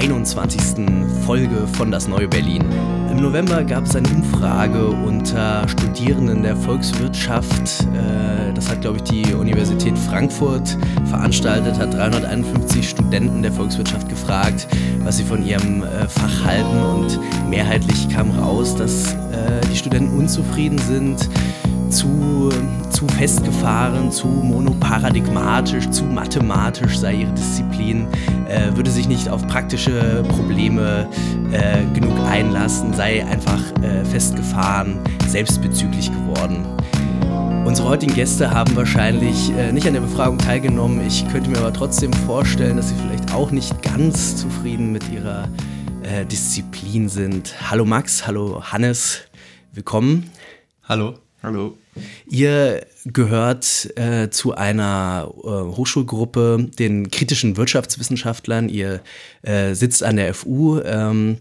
21. Folge von Das Neue Berlin. Im November gab es eine Umfrage unter Studierenden der Volkswirtschaft. Äh, Das hat, glaube ich, die Universität Frankfurt veranstaltet, hat 351 Studenten der Volkswirtschaft gefragt, was sie von ihrem äh, Fach halten. Und mehrheitlich kam raus, dass äh, die Studenten unzufrieden sind zu, zu festgefahren, zu monoparadigmatisch, zu mathematisch sei ihre Disziplin, äh, würde sich nicht auf praktische Probleme äh, genug einlassen, sei einfach äh, festgefahren, selbstbezüglich geworden. Unsere heutigen Gäste haben wahrscheinlich äh, nicht an der Befragung teilgenommen. Ich könnte mir aber trotzdem vorstellen, dass sie vielleicht auch nicht ganz zufrieden mit ihrer äh, Disziplin sind. Hallo Max, hallo Hannes, willkommen. Hallo. Hallo. Ihr gehört äh, zu einer äh, Hochschulgruppe, den kritischen Wirtschaftswissenschaftlern. Ihr äh, sitzt an der FU ähm,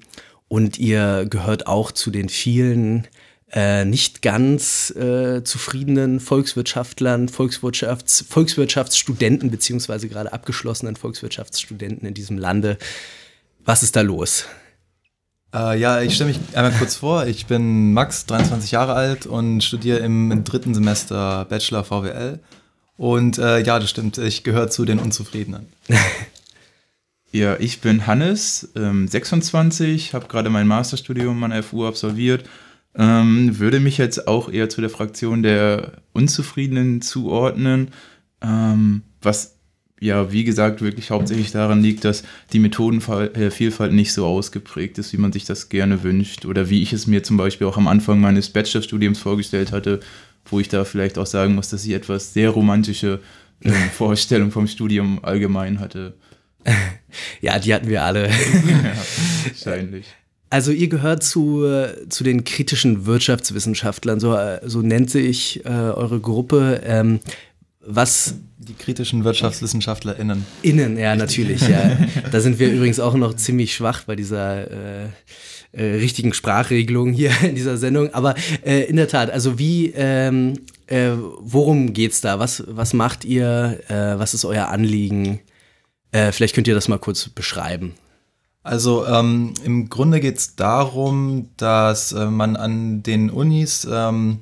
und ihr gehört auch zu den vielen äh, nicht ganz äh, zufriedenen Volkswirtschaftlern, Volkswirtschafts Volkswirtschaftsstudenten beziehungsweise gerade abgeschlossenen Volkswirtschaftsstudenten in diesem Lande. Was ist da los? Äh, ja, ich stelle mich einmal kurz vor. Ich bin Max, 23 Jahre alt und studiere im, im dritten Semester Bachelor VWL. Und äh, ja, das stimmt, ich gehöre zu den Unzufriedenen. Ja, ich bin Hannes, ähm, 26, habe gerade mein Masterstudium an der FU absolviert. Ähm, würde mich jetzt auch eher zu der Fraktion der Unzufriedenen zuordnen, ähm, was ja, wie gesagt, wirklich hauptsächlich daran liegt, dass die Methodenvielfalt nicht so ausgeprägt ist, wie man sich das gerne wünscht oder wie ich es mir zum Beispiel auch am Anfang meines Bachelorstudiums vorgestellt hatte, wo ich da vielleicht auch sagen muss, dass ich etwas sehr romantische äh, Vorstellung vom Studium allgemein hatte. Ja, die hatten wir alle. ja, wahrscheinlich. Also ihr gehört zu, äh, zu den kritischen Wirtschaftswissenschaftlern, so, äh, so nennt sich äh, eure Gruppe. Ähm, was Die kritischen WirtschaftswissenschaftlerInnen. innen, ja natürlich, ja. Da sind wir übrigens auch noch ziemlich schwach bei dieser äh, äh, richtigen Sprachregelung hier in dieser Sendung. Aber äh, in der Tat, also wie, ähm, äh, worum geht's da? Was, was macht ihr? Äh, was ist euer Anliegen? Äh, vielleicht könnt ihr das mal kurz beschreiben. Also ähm, im Grunde geht es darum, dass man an den Unis ähm,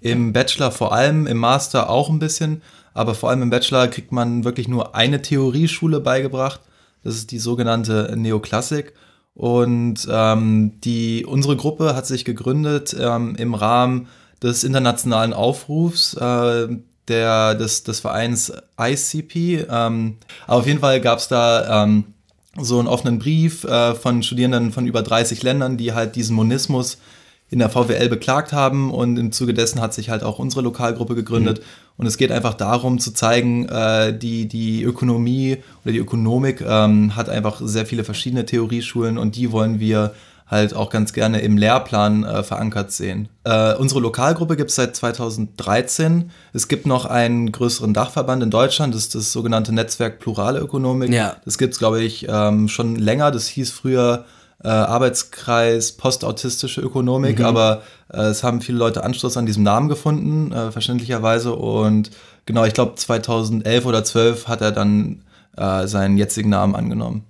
im Bachelor vor allem, im Master auch ein bisschen, aber vor allem im Bachelor kriegt man wirklich nur eine Theorieschule beigebracht. Das ist die sogenannte Neoklassik. Und ähm, die, unsere Gruppe hat sich gegründet ähm, im Rahmen des internationalen Aufrufs äh, der, des, des Vereins ICP. Ähm, aber auf jeden Fall gab es da ähm, so einen offenen Brief äh, von Studierenden von über 30 Ländern, die halt diesen Monismus in der VWL beklagt haben und im Zuge dessen hat sich halt auch unsere Lokalgruppe gegründet und es geht einfach darum zu zeigen, äh, die, die Ökonomie oder die Ökonomik ähm, hat einfach sehr viele verschiedene Theorieschulen und die wollen wir halt auch ganz gerne im Lehrplan äh, verankert sehen. Äh, unsere Lokalgruppe gibt es seit 2013. Es gibt noch einen größeren Dachverband in Deutschland, das ist das sogenannte Netzwerk Plurale Ökonomik. Ja. Das gibt es, glaube ich, ähm, schon länger. Das hieß früher äh, Arbeitskreis Postautistische Ökonomik, aber äh, es haben viele Leute Anschluss an diesem Namen gefunden, äh, verständlicherweise. Und genau, ich glaube 2011 oder 12 hat er dann äh, seinen jetzigen Namen angenommen.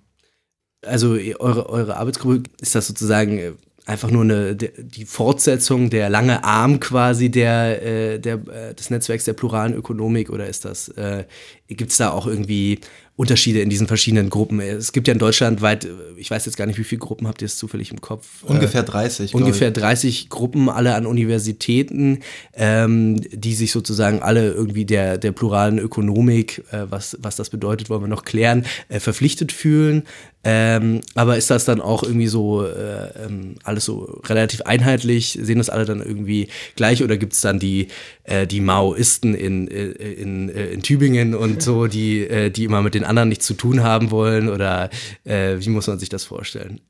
Also ihr- eure, eure Arbeitsgruppe, ist das sozusagen äh, einfach nur eine, die Fortsetzung, der lange Arm quasi der, äh, der, des Netzwerks der pluralen Ökonomik oder ist das, äh, gibt es da auch irgendwie Unterschiede in diesen verschiedenen Gruppen? Es gibt ja in Deutschland weit, äh, ich weiß jetzt gar nicht, wie viele Gruppen habt ihr es zufällig im Kopf? Ungefähr 30. glaub ungefähr ich. 30 Gruppen, alle an Universitäten, ähm, die sich sozusagen alle irgendwie der, der pluralen Ökonomik, äh, was, was das bedeutet, wollen wir noch klären, äh, verpflichtet fühlen. Ähm, aber ist das dann auch irgendwie so äh, ähm, alles so relativ einheitlich? Sehen das alle dann irgendwie gleich oder gibt es dann die, äh, die Maoisten in, in, in, äh, in Tübingen und so, die, äh, die immer mit den den anderen nichts zu tun haben wollen oder äh, wie muss man sich das vorstellen?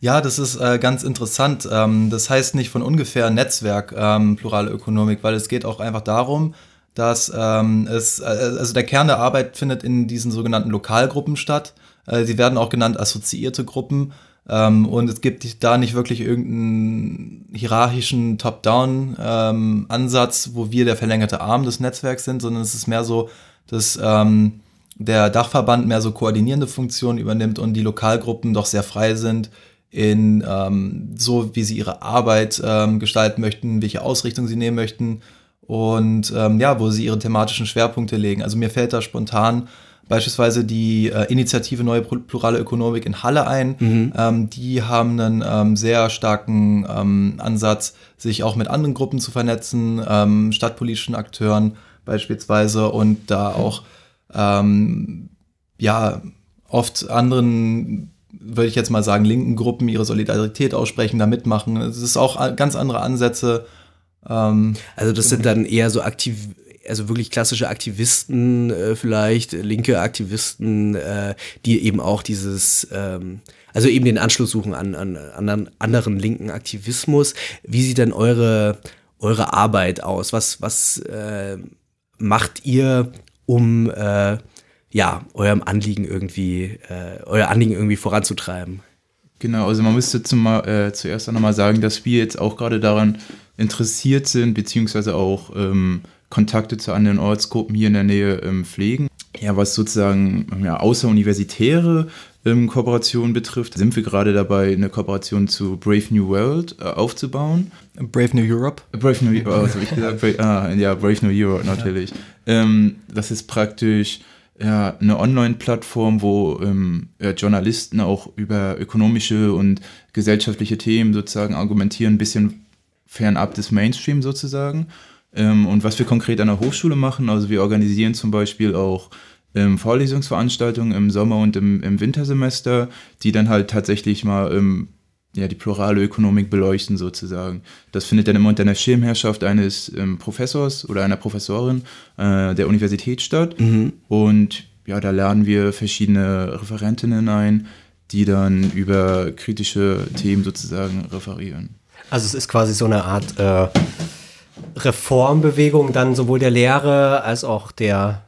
Ja, das ist äh, ganz interessant. Ähm, das heißt nicht von ungefähr Netzwerk ähm, plurale Ökonomik, weil es geht auch einfach darum, dass ähm, es, äh, also der Kern der Arbeit findet in diesen sogenannten Lokalgruppen statt. Äh, sie werden auch genannt assoziierte Gruppen. Ähm, und es gibt da nicht wirklich irgendeinen hierarchischen Top-Down-Ansatz, ähm, wo wir der verlängerte Arm des Netzwerks sind, sondern es ist mehr so, dass ähm, der Dachverband mehr so koordinierende Funktionen übernimmt und die Lokalgruppen doch sehr frei sind in ähm, so, wie sie ihre Arbeit ähm, gestalten möchten, welche Ausrichtung sie nehmen möchten und ähm, ja, wo sie ihre thematischen Schwerpunkte legen. Also mir fällt da spontan beispielsweise die äh, Initiative Neue Plurale Ökonomik in Halle ein. Mhm. Ähm, die haben einen ähm, sehr starken ähm, Ansatz, sich auch mit anderen Gruppen zu vernetzen, ähm, stadtpolitischen Akteuren beispielsweise und da auch ähm, ja oft anderen würde ich jetzt mal sagen, linken Gruppen ihre Solidarität aussprechen, da mitmachen. Es ist auch ganz andere Ansätze. Ähm, also das sind dann eher so aktiv, also wirklich klassische Aktivisten äh, vielleicht, linke Aktivisten, äh, die eben auch dieses, ähm, also eben den Anschluss suchen an, an, an anderen linken Aktivismus. Wie sieht denn eure, eure Arbeit aus? Was, was äh, macht ihr, um äh, ja, eurem Anliegen irgendwie, äh, euer Anliegen irgendwie voranzutreiben? Genau, also man müsste zum, äh, zuerst auch nochmal sagen, dass wir jetzt auch gerade daran interessiert sind, beziehungsweise auch ähm, Kontakte zu anderen Ortsgruppen hier in der Nähe ähm, pflegen. Ja, was sozusagen ja, außeruniversitäre ähm, Kooperationen betrifft, sind wir gerade dabei, eine Kooperation zu Brave New World äh, aufzubauen. Brave New Europe? Brave New Europe, oh, was habe ich gesagt? Brave, ah, ja, Brave New Europe natürlich. Ja. Ähm, das ist praktisch ja, eine Online-Plattform, wo ähm, ja, Journalisten auch über ökonomische und gesellschaftliche Themen sozusagen argumentieren, ein bisschen fernab des Mainstream sozusagen. Ähm, und was wir konkret an der Hochschule machen, also wir organisieren zum Beispiel auch ähm, Vorlesungsveranstaltungen im Sommer und im, im, Wintersemester, die dann halt tatsächlich mal ähm, ja, die plurale Ökonomik beleuchten sozusagen. Das findet dann immer unter der Schirmherrschaft eines ähm, Professors oder einer Professorin äh, der Universität statt. Mhm. Und ja, da laden wir verschiedene Referentinnen ein, die dann über kritische Themen sozusagen referieren. Also es ist quasi so eine Art äh, Reformbewegung dann sowohl der Lehre als auch der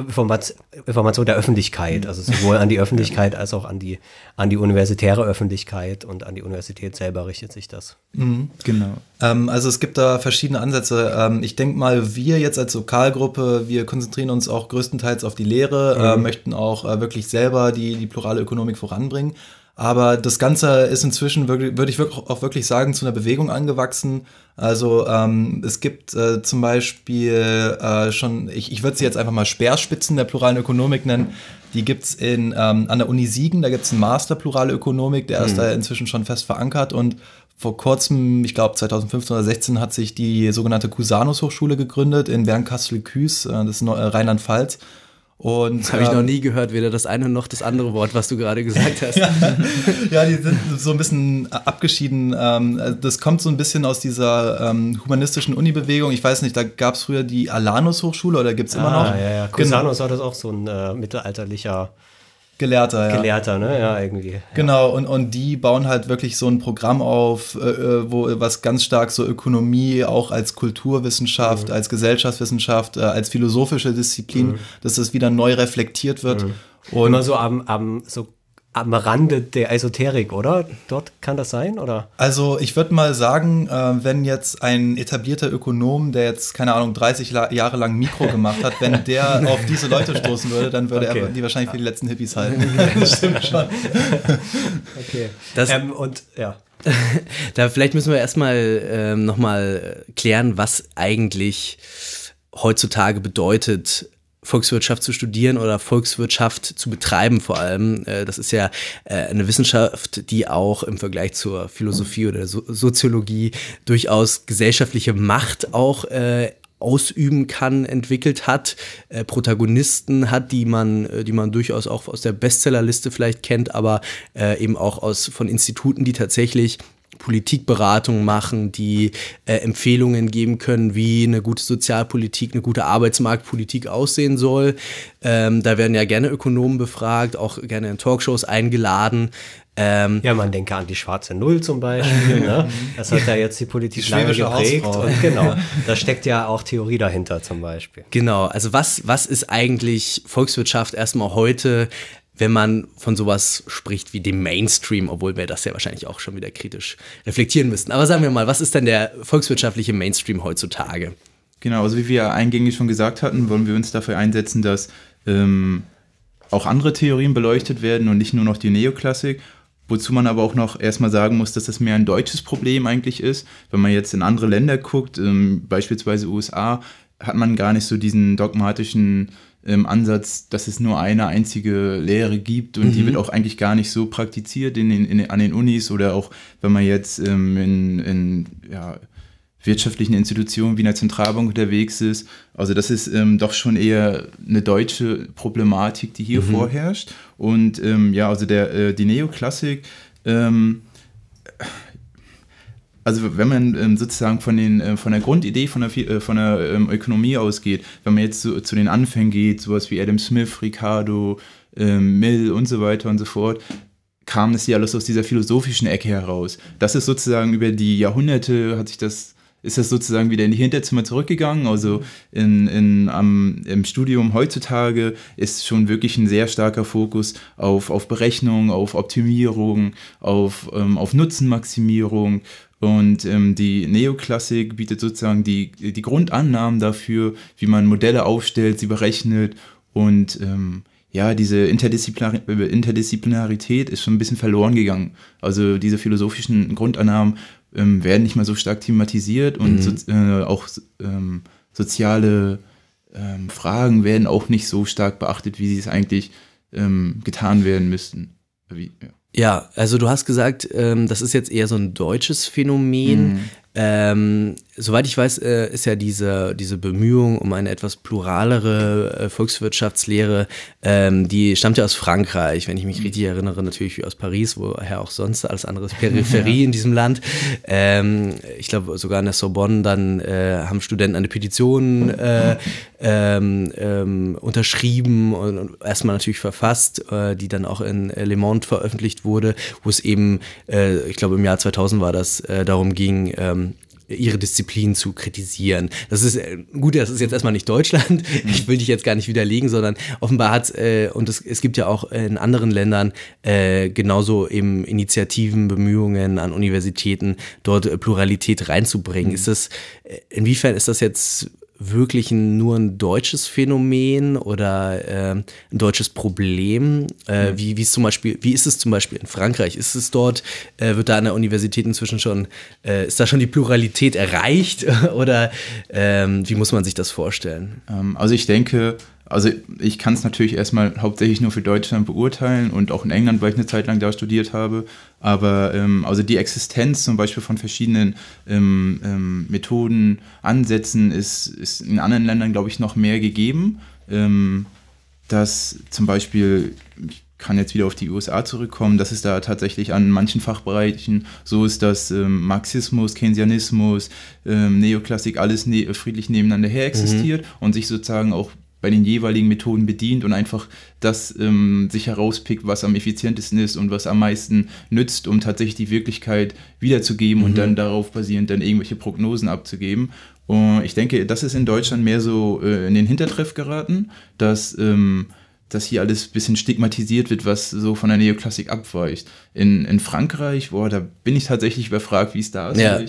Information der Öffentlichkeit, also sowohl an die Öffentlichkeit als auch an die, an die universitäre Öffentlichkeit und an die Universität selber richtet sich das. Mhm, genau. Ähm, also es gibt da verschiedene Ansätze. Ähm, ich denke mal, wir jetzt als Lokalgruppe, wir konzentrieren uns auch größtenteils auf die Lehre, äh, mhm. äh, möchten auch äh, wirklich selber die, die plurale Ökonomik voranbringen. Aber das Ganze ist inzwischen, wirklich, würde ich auch wirklich sagen, zu einer Bewegung angewachsen. Also ähm, es gibt äh, zum Beispiel äh, schon, ich, ich würde sie jetzt einfach mal Speerspitzen der pluralen Ökonomik nennen. Die gibt's in, ähm, an der Uni Siegen, da gibt's einen Master plurale Ökonomik, der ist mhm. da inzwischen schon fest verankert. Und vor kurzem, ich glaube 2015 oder 16, hat sich die sogenannte Cusanus Hochschule gegründet in Bernkastel-Küß, äh, das ist Rheinland-Pfalz. Und habe ich ähm, noch nie gehört, weder das eine noch das andere Wort, was du gerade gesagt hast. ja, die sind so ein bisschen abgeschieden. Ähm, das kommt so ein bisschen aus dieser ähm, humanistischen Uni-Bewegung. Ich weiß nicht, da gab es früher die Alanus Hochschule oder gibt es immer ah, noch? Ja, ja. Cusanus genau. war das auch so ein äh, mittelalterlicher Gelehrter, ja. Gelehrter, ne? Ja, irgendwie. Genau, und, und die bauen halt wirklich so ein Programm auf, äh, äh, wo was ganz stark so Ökonomie auch als Kulturwissenschaft, mhm. als Gesellschaftswissenschaft, äh, als philosophische Disziplin, mhm. dass das wieder neu reflektiert wird. Mhm. Und Immer so am, am so am Rande der Esoterik, oder? Dort kann das sein, oder? Also ich würde mal sagen, äh, wenn jetzt ein etablierter Ökonom, der jetzt, keine Ahnung, 30 Jahre lang Mikro gemacht hat, wenn der auf diese Leute stoßen würde, dann würde okay. er die wahrscheinlich für die letzten Hippies halten. das stimmt schon. okay. Das, ähm, und ja. da vielleicht müssen wir erstmal ähm, nochmal klären, was eigentlich heutzutage bedeutet, Volkswirtschaft zu studieren oder Volkswirtschaft zu betreiben vor allem. Äh, das ist ja äh, eine Wissenschaft, die auch im Vergleich zur Philosophie oder Soziologie durchaus gesellschaftliche Macht auch äh, ausüben kann, entwickelt hat, Protagonisten hat, die man, die man durchaus auch aus der Bestsellerliste vielleicht kennt, aber eben auch aus von Instituten, die tatsächlich Politikberatung machen, die äh, Empfehlungen geben können, wie eine gute Sozialpolitik, eine gute Arbeitsmarktpolitik aussehen soll. Ähm, da werden ja gerne Ökonomen befragt, auch gerne in Talkshows eingeladen. Ähm, Ja, man denke an die schwarze Null zum Beispiel. ne? Das hat ja jetzt die Politik Die lange geprägt. Und genau, da steckt ja auch Theorie dahinter zum Beispiel. Genau, also was, was ist eigentlich Volkswirtschaft erstmal heute, wenn man von sowas spricht wie dem Mainstream, obwohl wir das ja wahrscheinlich auch schon wieder kritisch reflektieren müssten. Aber sagen wir mal, was ist denn der volkswirtschaftliche Mainstream heutzutage? Genau, also wie wir eingängig schon gesagt hatten, wollen wir uns dafür einsetzen, dass ähm, auch andere Theorien beleuchtet werden und nicht nur noch die Neoklassik. Wozu man aber auch noch erstmal sagen muss, dass das mehr ein deutsches Problem eigentlich ist. Wenn man jetzt in andere Länder guckt, ähm, beispielsweise USA, hat man gar nicht so diesen dogmatischen ähm, Ansatz, dass es nur eine einzige Lehre gibt und die wird auch eigentlich gar nicht so praktiziert in den, in, an den Unis oder auch wenn man jetzt ähm, in, in ja, wirtschaftlichen Institutionen wie einer Zentralbank unterwegs ist. Also das ist ähm, doch schon eher eine deutsche Problematik, die hier vorherrscht. Und ähm, ja, also der, äh, die Neoklassik, ähm, also wenn man ähm, sozusagen von, den, äh, von der Grundidee von der, äh, von der ähm, Ökonomie ausgeht, wenn man jetzt so, zu den Anfängen geht, sowas wie Adam Smith, Ricardo, ähm, Mill und so weiter und so fort, kam das ja alles aus dieser philosophischen Ecke heraus. Das ist sozusagen über die Jahrhunderte hat sich das ist das sozusagen wieder in die Hinterzimmer zurückgegangen. Also in, in, am, im Studium heutzutage ist schon wirklich ein sehr starker Fokus auf, auf Berechnung, auf Optimierung, auf, ähm, auf Nutzenmaximierung. Und ähm, die Neoklassik bietet sozusagen die, die Grundannahmen dafür, wie man Modelle aufstellt, sie berechnet und ähm, ja, diese Interdisziplinar Interdisziplinarität ist schon ein bisschen verloren gegangen. Also diese philosophischen Grundannahmen ähm, werden nicht mehr so stark thematisiert und so, äh, auch ähm, soziale ähm, Fragen werden auch nicht so stark beachtet, wie sie es eigentlich ähm, getan werden müssten. Wie, ja. Ja, also du hast gesagt, ähm, das ist jetzt eher so ein deutsches Phänomen. Ähm, soweit ich weiß, äh, ist ja diese, diese Bemühung um eine etwas pluralere äh, Volkswirtschaftslehre, ähm, die stammt ja aus Frankreich, wenn ich mich richtig erinnere, natürlich wie aus Paris, woher auch sonst, alles andere ist Peripherie in diesem Land. Ähm, ich glaube, sogar an der Sorbonne dann äh, haben Studenten eine Petition äh, ähm, unterschrieben und, erstmal natürlich verfasst, die dann auch in Le Monde veröffentlicht wurde, wo es eben, ich glaube im Jahr 2000 war das, darum ging, ähm, ihre Disziplin zu kritisieren. Das ist äh, gut, das ist jetzt erstmal nicht Deutschland. Ich will dich jetzt gar nicht widerlegen, sondern offenbar hat äh, und es, es gibt ja auch in anderen Ländern äh, genauso eben Initiativen, Bemühungen an Universitäten, dort äh, Pluralität reinzubringen. Ist das äh, inwiefern ist das jetzt wirklich nur ein deutsches Phänomen oder äh, ein deutsches Problem? Äh, wie, wie, ist zum Beispiel, wie ist es zum Beispiel in Frankreich? Ist es dort, äh, wird da an der Universität inzwischen schon, äh, ist da schon die Pluralität erreicht oder ähm, wie muss man sich das vorstellen? Ähm, also ich denke, also ich kann es natürlich erstmal hauptsächlich nur für Deutschland beurteilen und auch in England, weil ich eine Zeit lang da studiert habe. Aber ähm, also die Existenz zum Beispiel von verschiedenen ähm, ähm, Methoden, Ansätzen ist, ist in anderen Ländern, glaube ich, noch mehr gegeben. Ähm, dass zum Beispiel, ich kann jetzt wieder auf die USA zurückkommen, dass es da tatsächlich an manchen Fachbereichen so ist, dass ähm, Marxismus, Keynesianismus, ähm, Neoklassik alles ne friedlich nebeneinander her existiert und sich sozusagen auch bei den jeweiligen Methoden bedient und einfach das ähm, sich herauspickt, was am effizientesten ist und was am meisten nützt, um tatsächlich die Wirklichkeit wiederzugeben und dann darauf basierend dann irgendwelche Prognosen abzugeben. Und ich denke, das ist in Deutschland mehr so äh, in den Hintertreff geraten, dass, ähm, dass hier alles ein bisschen stigmatisiert wird, was so von der Neoklassik abweicht. In, in Frankreich, boah, da bin ich tatsächlich überfragt, wie es da ist. Ja.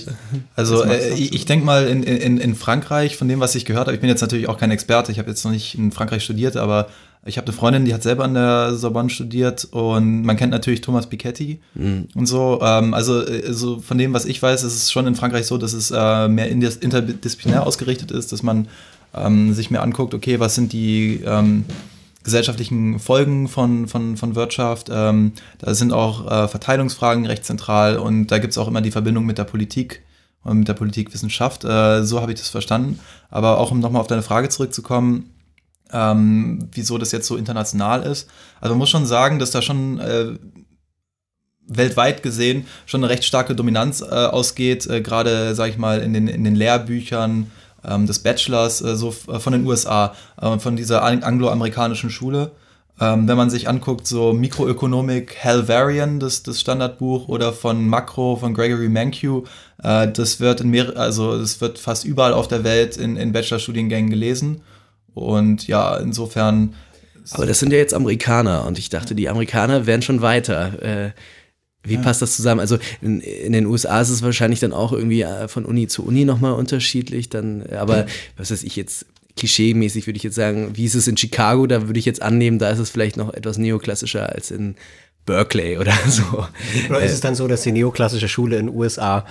Also äh, ich, denke mal in, in, in Frankreich, von dem, was ich gehört habe, ich bin jetzt natürlich auch kein Experte, ich habe jetzt noch nicht in Frankreich studiert, aber ich habe eine Freundin, die hat selber an der Sorbonne studiert und man kennt natürlich Thomas Piketty und so. Ähm, also äh, so von dem, was ich weiß, ist es schon in Frankreich so, dass es äh, mehr interdisziplinär ausgerichtet ist, dass man ähm, sich mehr anguckt, okay, was sind die ähm, gesellschaftlichen Folgen von, von, von Wirtschaft. Ähm, da sind auch äh, Verteilungsfragen recht zentral und da gibt es auch immer die Verbindung mit der Politik und mit der Politikwissenschaft. Äh, so habe ich das verstanden. Aber auch um nochmal auf deine Frage zurückzukommen, ähm, wieso das jetzt so international ist. Also man muss schon sagen, dass da schon äh, weltweit gesehen schon eine recht starke Dominanz äh, ausgeht, äh, gerade, sag ich mal, in den, in den Lehrbüchern des Bachelors, äh, so äh, von den USA, äh, von dieser angloamerikanischen Schule. Ähm, wenn man sich anguckt, so Mikroökonomik, Halvarian, das, das Standardbuch, oder von Makro von Gregory Mankiw, das wird in mehr, also das wird fast überall auf der Welt in, in Bachelorstudiengängen gelesen. Und ja, insofern. Aber das sind ja jetzt Amerikaner und ich dachte, die Amerikaner wären schon weiter. Äh, wie ja. passt das zusammen? Also in, in, den USA ist es wahrscheinlich dann auch irgendwie äh, von Uni zu Uni nochmal unterschiedlich. Dann, aber was weiß ich jetzt, klischee-mäßig würde ich jetzt sagen, wie ist es in Chicago? Da würde ich jetzt annehmen, da ist es vielleicht noch etwas neoklassischer als in Berkeley oder so. Oder ist es dann so, dass die neoklassische Schule in den USA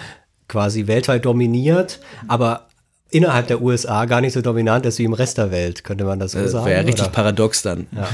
quasi weltweit dominiert, aber innerhalb der USA gar nicht so dominant ist wie im Rest der Welt, könnte man das so das sagen? Wäre ja richtig oder? paradox dann. Ja.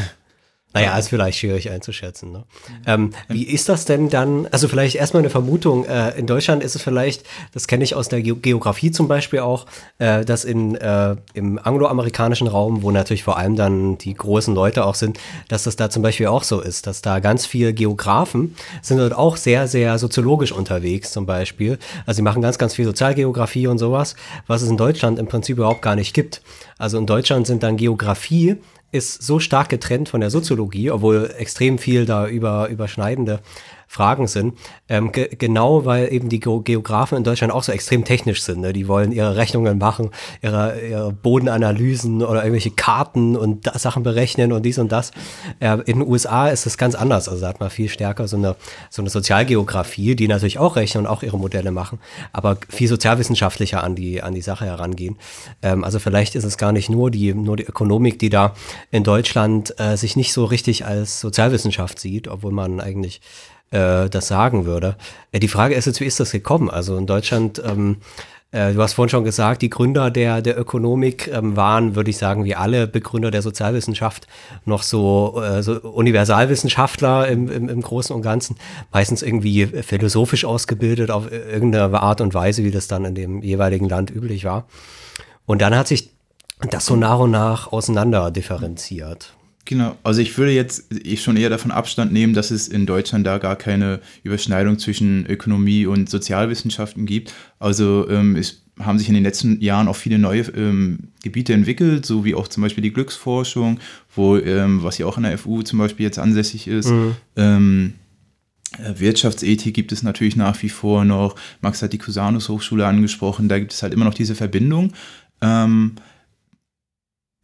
Naja, ist vielleicht schwierig einzuschätzen. Ne? Ähm, wie ist das denn dann? Also vielleicht erstmal eine Vermutung. Äh, in Deutschland ist es vielleicht, das kenne ich aus der Ge Geografie zum Beispiel auch, äh, dass in, äh, im angloamerikanischen Raum, wo natürlich vor allem dann die großen Leute auch sind, dass das da zum Beispiel auch so ist, dass da ganz viele Geografen sind dort auch sehr, sehr soziologisch unterwegs zum Beispiel. Also sie machen ganz, ganz viel Sozialgeografie und sowas, was es in Deutschland im Prinzip überhaupt gar nicht gibt. Also in Deutschland sind dann Geografie ist so stark getrennt von der Soziologie, obwohl extrem viel da über, überschneidende Fragen sind. Ähm, ge genau, weil eben die Geografen in Deutschland auch so extrem technisch sind. Ne? Die wollen ihre Rechnungen machen, ihre, ihre Bodenanalysen oder irgendwelche Karten und Sachen berechnen und dies und das. Äh, in den USA ist es ganz anders. Also da hat man viel stärker so eine, so eine Sozialgeografie, die natürlich auch rechnen und auch ihre Modelle machen, aber viel sozialwissenschaftlicher an die, an die Sache herangehen. Ähm, also vielleicht ist es gar nicht nur die, nur die Ökonomik, die da in Deutschland äh, sich nicht so richtig als Sozialwissenschaft sieht, obwohl man eigentlich äh, das sagen würde. Äh, die Frage ist jetzt, wie ist das gekommen? Also in Deutschland, ähm, äh, du hast vorhin schon gesagt, die Gründer der, der Ökonomik ähm, waren, würde ich sagen, wie alle Begründer der Sozialwissenschaft, noch so, äh, so Universalwissenschaftler im, im, im Großen und Ganzen, meistens irgendwie philosophisch ausgebildet auf irgendeine Art und Weise, wie das dann in dem jeweiligen Land üblich war. Und dann hat sich das so nach und nach auseinander differenziert. Genau, also ich würde jetzt ich schon eher davon Abstand nehmen, dass es in Deutschland da gar keine Überschneidung zwischen Ökonomie und Sozialwissenschaften gibt. Also ähm, es haben sich in den letzten Jahren auch viele neue ähm, Gebiete entwickelt, so wie auch zum Beispiel die Glücksforschung, wo, ähm, was ja auch an der FU zum Beispiel jetzt ansässig ist. Mhm. Ähm, äh, Wirtschaftsethik gibt es natürlich nach wie vor noch. Max hat die Cusanus Hochschule angesprochen, da gibt es halt immer noch diese Verbindung. Ähm,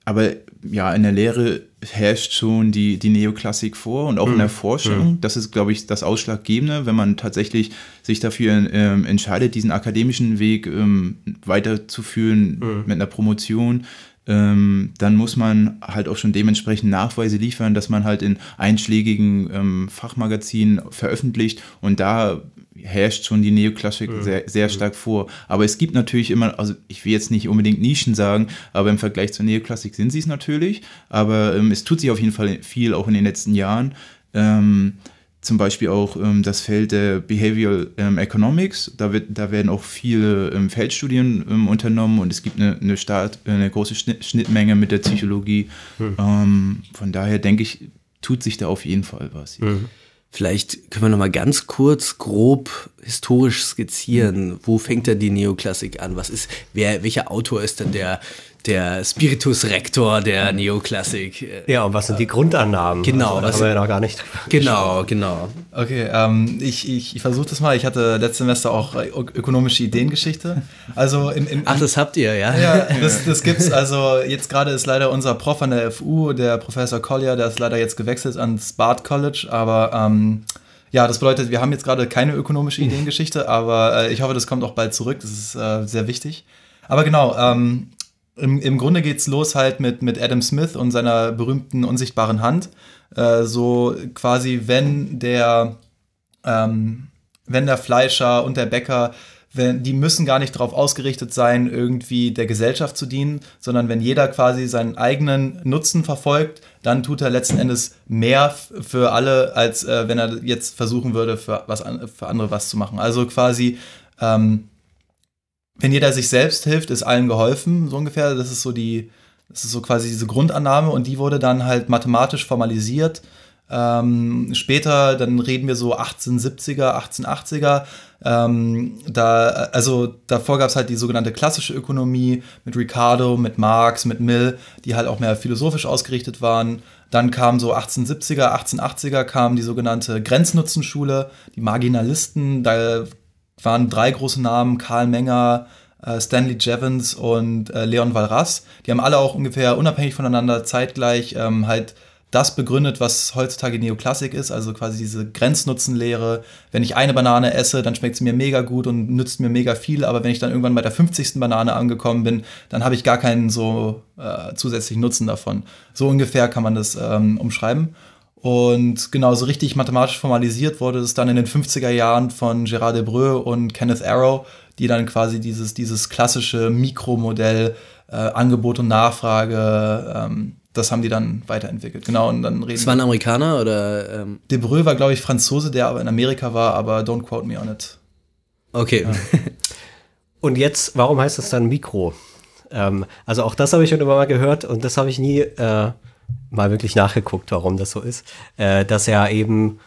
aber ja, in der Lehre herrscht schon die, die Neoklassik vor und auch mhm. in der mhm. Forschung. Mhm. Das ist, glaube ich, das Ausschlaggebende, wenn man tatsächlich sich dafür ähm, entscheidet, diesen akademischen Weg ähm, weiterzuführen mhm. mit einer Promotion. Ähm, dann muss man halt auch schon dementsprechend Nachweise liefern, dass man halt in einschlägigen ähm, Fachmagazinen veröffentlicht und da herrscht schon die Neoklassik mhm. sehr, sehr mhm. stark vor. Aber es gibt natürlich immer, also ich will jetzt nicht unbedingt Nischen sagen, aber im Vergleich zur Neoklassik sind sie es natürlich. Aber ähm, es tut sich auf jeden Fall viel, auch in den letzten Jahren. Ähm, zum Beispiel auch ähm, das Feld der Behavioral ähm, Economics. Da, wird, da werden auch viele ähm, Feldstudien ähm, unternommen und es gibt eine, eine, Start, eine große Schnittmenge mit der Psychologie. Mhm. von daher denke ich, tut sich da auf jeden Fall was. Mhm. Vielleicht können wir noch mal ganz kurz grob historisch skizzieren. Wo fängt denn die Neoklassik an? Was ist, wer, welcher Autor ist denn der der Spiritus Rector der Neoklassik. Ja, und was sind die Grundannahmen? Genau, also, das haben wir ja noch gar nicht. Genau, genau. Okay, ähm, ich, ich, ich versuche das mal. Ich hatte letztes Semester auch ökonomische Ideengeschichte. Also im, im, Ach, das habt ihr, ja? Ja, das, das gibt's. Also jetzt gerade ist leider unser Prof an der FU, der Professor Collier, der ist leider jetzt gewechselt ans Bard College, aber ähm, ja, das bedeutet, wir haben jetzt gerade keine ökonomische Ideengeschichte, aber äh, ich hoffe, das kommt auch bald zurück. Das ist äh, sehr wichtig. Aber genau, ähm, im, im Grunde geht's los halt mit, mit Adam Smith und seiner berühmten unsichtbaren Hand. Äh, so quasi, wenn der, ähm, wenn der Fleischer und der Bäcker wenn, die müssen gar nicht darauf ausgerichtet sein, irgendwie der Gesellschaft zu dienen, sondern wenn jeder quasi seinen eigenen Nutzen verfolgt, dann tut er letzten Endes mehr für alle, als äh, wenn er jetzt versuchen würde, für, was an, für andere was zu machen. Also quasi ähm, wenn jeder sich selbst hilft, ist allen geholfen, so ungefähr. Das ist so die, das ist so quasi diese Grundannahme und die wurde dann halt mathematisch formalisiert Ähm, später, dann reden wir so 1870er, 1880er. Ähm, da, also davor gab es halt die sogenannte klassische Ökonomie mit Ricardo, mit Marx, mit Mill, die halt auch mehr philosophisch ausgerichtet waren. Dann kam so 1870er, 1880er kam die sogenannte Grenznutzenschule, die Marginalisten, da waren drei große Namen, Karl Menger, äh, Stanley Jevons und äh, Leon Walras. Die haben alle auch ungefähr unabhängig voneinander zeitgleich ähm, halt das begründet, was heutzutage Neoklassik ist, also quasi diese Grenznutzenlehre. Wenn ich eine Banane esse, dann schmeckt sie mir mega gut und nützt mir mega viel, aber wenn ich dann irgendwann bei der 50. Banane angekommen bin, dann habe ich gar keinen so äh, zusätzlichen Nutzen davon. So ungefähr kann man das ähm, umschreiben. Und genau so richtig mathematisch formalisiert wurde es dann in den 50er Jahren von Gérard Debreu und Kenneth Arrow, die dann quasi dieses, dieses klassische Mikromodell äh, Angebot und Nachfrage ähm, das haben die dann weiterentwickelt. Genau, und dann reden. Das war ein Amerikaner oder? Ähm Debreu war, glaube ich, Franzose, der aber in Amerika war, aber don't quote me on it. Okay. Ja. und jetzt, warum heißt das dann Mikro? Ähm, also auch das habe ich schon immer mal gehört und das habe ich nie äh, mal wirklich nachgeguckt, warum das so ist. Äh, dass ja eben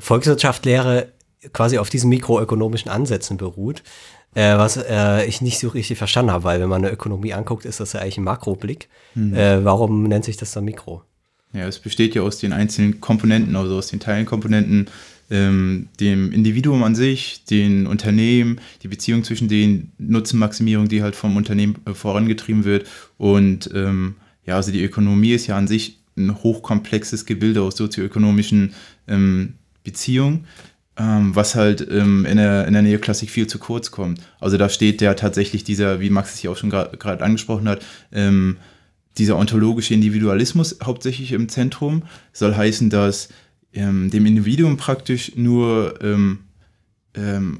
Volkswirtschaftslehre quasi auf diesen mikroökonomischen Ansätzen beruht. Äh, was äh, ich nicht so richtig verstanden habe, weil wenn man eine Ökonomie anguckt, ist das ja eigentlich ein Makroblick. Mhm. Äh, warum nennt sich das dann Mikro? Ja, es besteht ja aus den einzelnen Komponenten, also aus den Teilenkomponenten, ähm, dem Individuum an sich, den Unternehmen, die Beziehung zwischen den Nutzenmaximierung, die halt vom Unternehmen äh, vorangetrieben wird. Und ähm, ja, also die Ökonomie ist ja an sich ein hochkomplexes Gebilde aus sozioökonomischen ähm, Beziehungen ähm, was halt ähm, in, der, in der Neoklassik viel zu kurz kommt. Also da steht ja tatsächlich dieser, wie Max es hier auch schon gerade angesprochen hat, ähm, dieser ontologische Individualismus hauptsächlich im Zentrum. Soll heißen, dass ähm, dem Individuum praktisch nur ähm,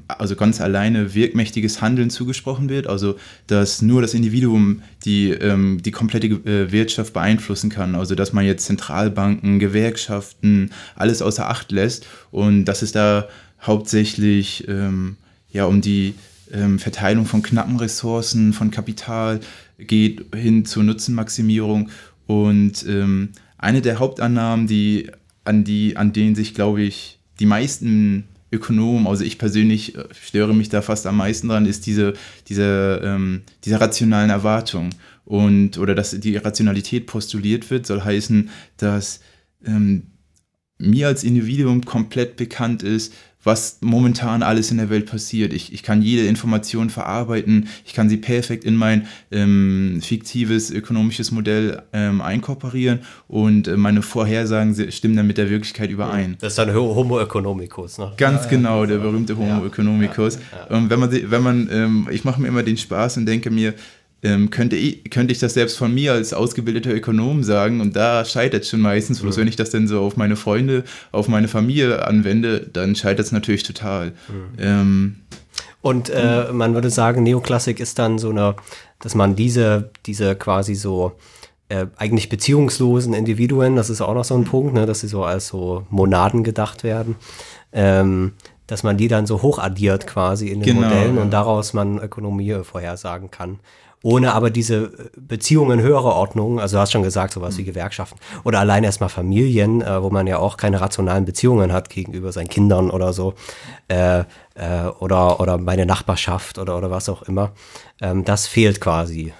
also ganz alleine wirkmächtiges Handeln zugesprochen wird, also dass nur das Individuum die, ähm, die komplette äh, Wirtschaft beeinflussen kann, also dass man jetzt Zentralbanken, Gewerkschaften, alles außer Acht lässt und dass es da hauptsächlich ähm, ja, um die ähm, Verteilung von knappen Ressourcen, von Kapital geht hin zur Nutzenmaximierung und ähm, eine der Hauptannahmen, die an, die, an denen sich, glaube ich, die meisten Ökonom, also ich persönlich äh, störe mich da fast am meisten dran, ist diese, diese, ähm, diese rationalen Erwartung. Und, oder dass die Rationalität postuliert wird, soll heißen, dass ähm, mir als Individuum komplett bekannt ist, was momentan alles in der Welt passiert. Ich, ich kann jede Information verarbeiten, ich kann sie perfekt in mein ähm, fiktives ökonomisches Modell ähm, einkorporieren und äh, meine Vorhersagen stimmen dann mit der Wirklichkeit überein. Das ist dann Homo economicus, ne? Ganz ja, genau, der berühmte Homo ja, economicus. Ja, ähm, wenn man, wenn man ähm, ich mache mir immer den Spaß und denke mir, ähm, könnte, ich, könnte ich das selbst von mir als ausgebildeter Ökonom sagen und da scheitert es schon meistens. Bloß mhm. wenn ich das dann so auf meine Freunde, auf meine Familie anwende, dann scheitert es natürlich total. Mhm. Ähm, und äh, man würde sagen, Neoklassik ist dann so eine, dass man diese, diese quasi so äh, eigentlich beziehungslosen Individuen, das ist auch noch so ein Punkt, ne, dass sie so als so Monaden gedacht werden, ähm, dass man die dann so hochaddiert quasi in den genau, Modellen ja. und daraus man Ökonomie vorhersagen kann ohne aber diese Beziehungen höherer Ordnung, also du hast schon gesagt, sowas wie mhm. Gewerkschaften oder allein erstmal Familien, äh, wo man ja auch keine rationalen Beziehungen hat gegenüber seinen Kindern oder so, äh, äh, oder, oder meine Nachbarschaft oder, oder was auch immer. Ähm, das fehlt quasi.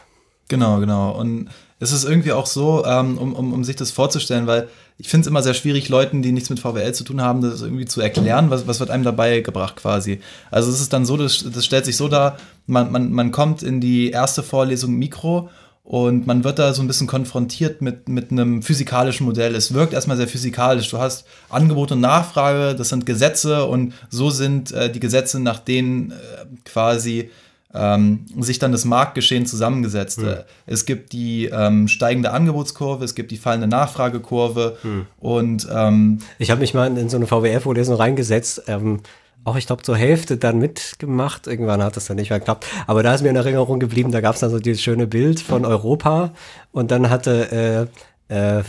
Genau, genau. Und es ist irgendwie auch so, ähm, um, um, um sich das vorzustellen, weil ich finde es immer sehr schwierig, Leuten, die nichts mit VWL zu tun haben, das irgendwie zu erklären, was, was wird einem dabei gebracht quasi. Also es ist dann so, das, das stellt sich so dar, man, man, man kommt in die erste Vorlesung Mikro und man wird da so ein bisschen konfrontiert mit, mit einem physikalischen Modell. Es wirkt erstmal sehr physikalisch. Du hast Angebot und Nachfrage, das sind Gesetze und so sind äh, die Gesetze, nach denen äh, quasi ähm, sich dann das Marktgeschehen zusammengesetzt. Mhm. Es gibt die ähm, steigende Angebotskurve, es gibt die fallende Nachfragekurve mhm. und ähm, ich habe mich mal in so eine VWF-Vorlesung reingesetzt. Auch ich glaube zur Hälfte dann mitgemacht. Irgendwann hat das dann nicht mehr geklappt. Aber da ist mir in Erinnerung geblieben, da gab es dann so dieses schöne Bild von Europa. Und dann hatte äh, äh, äh,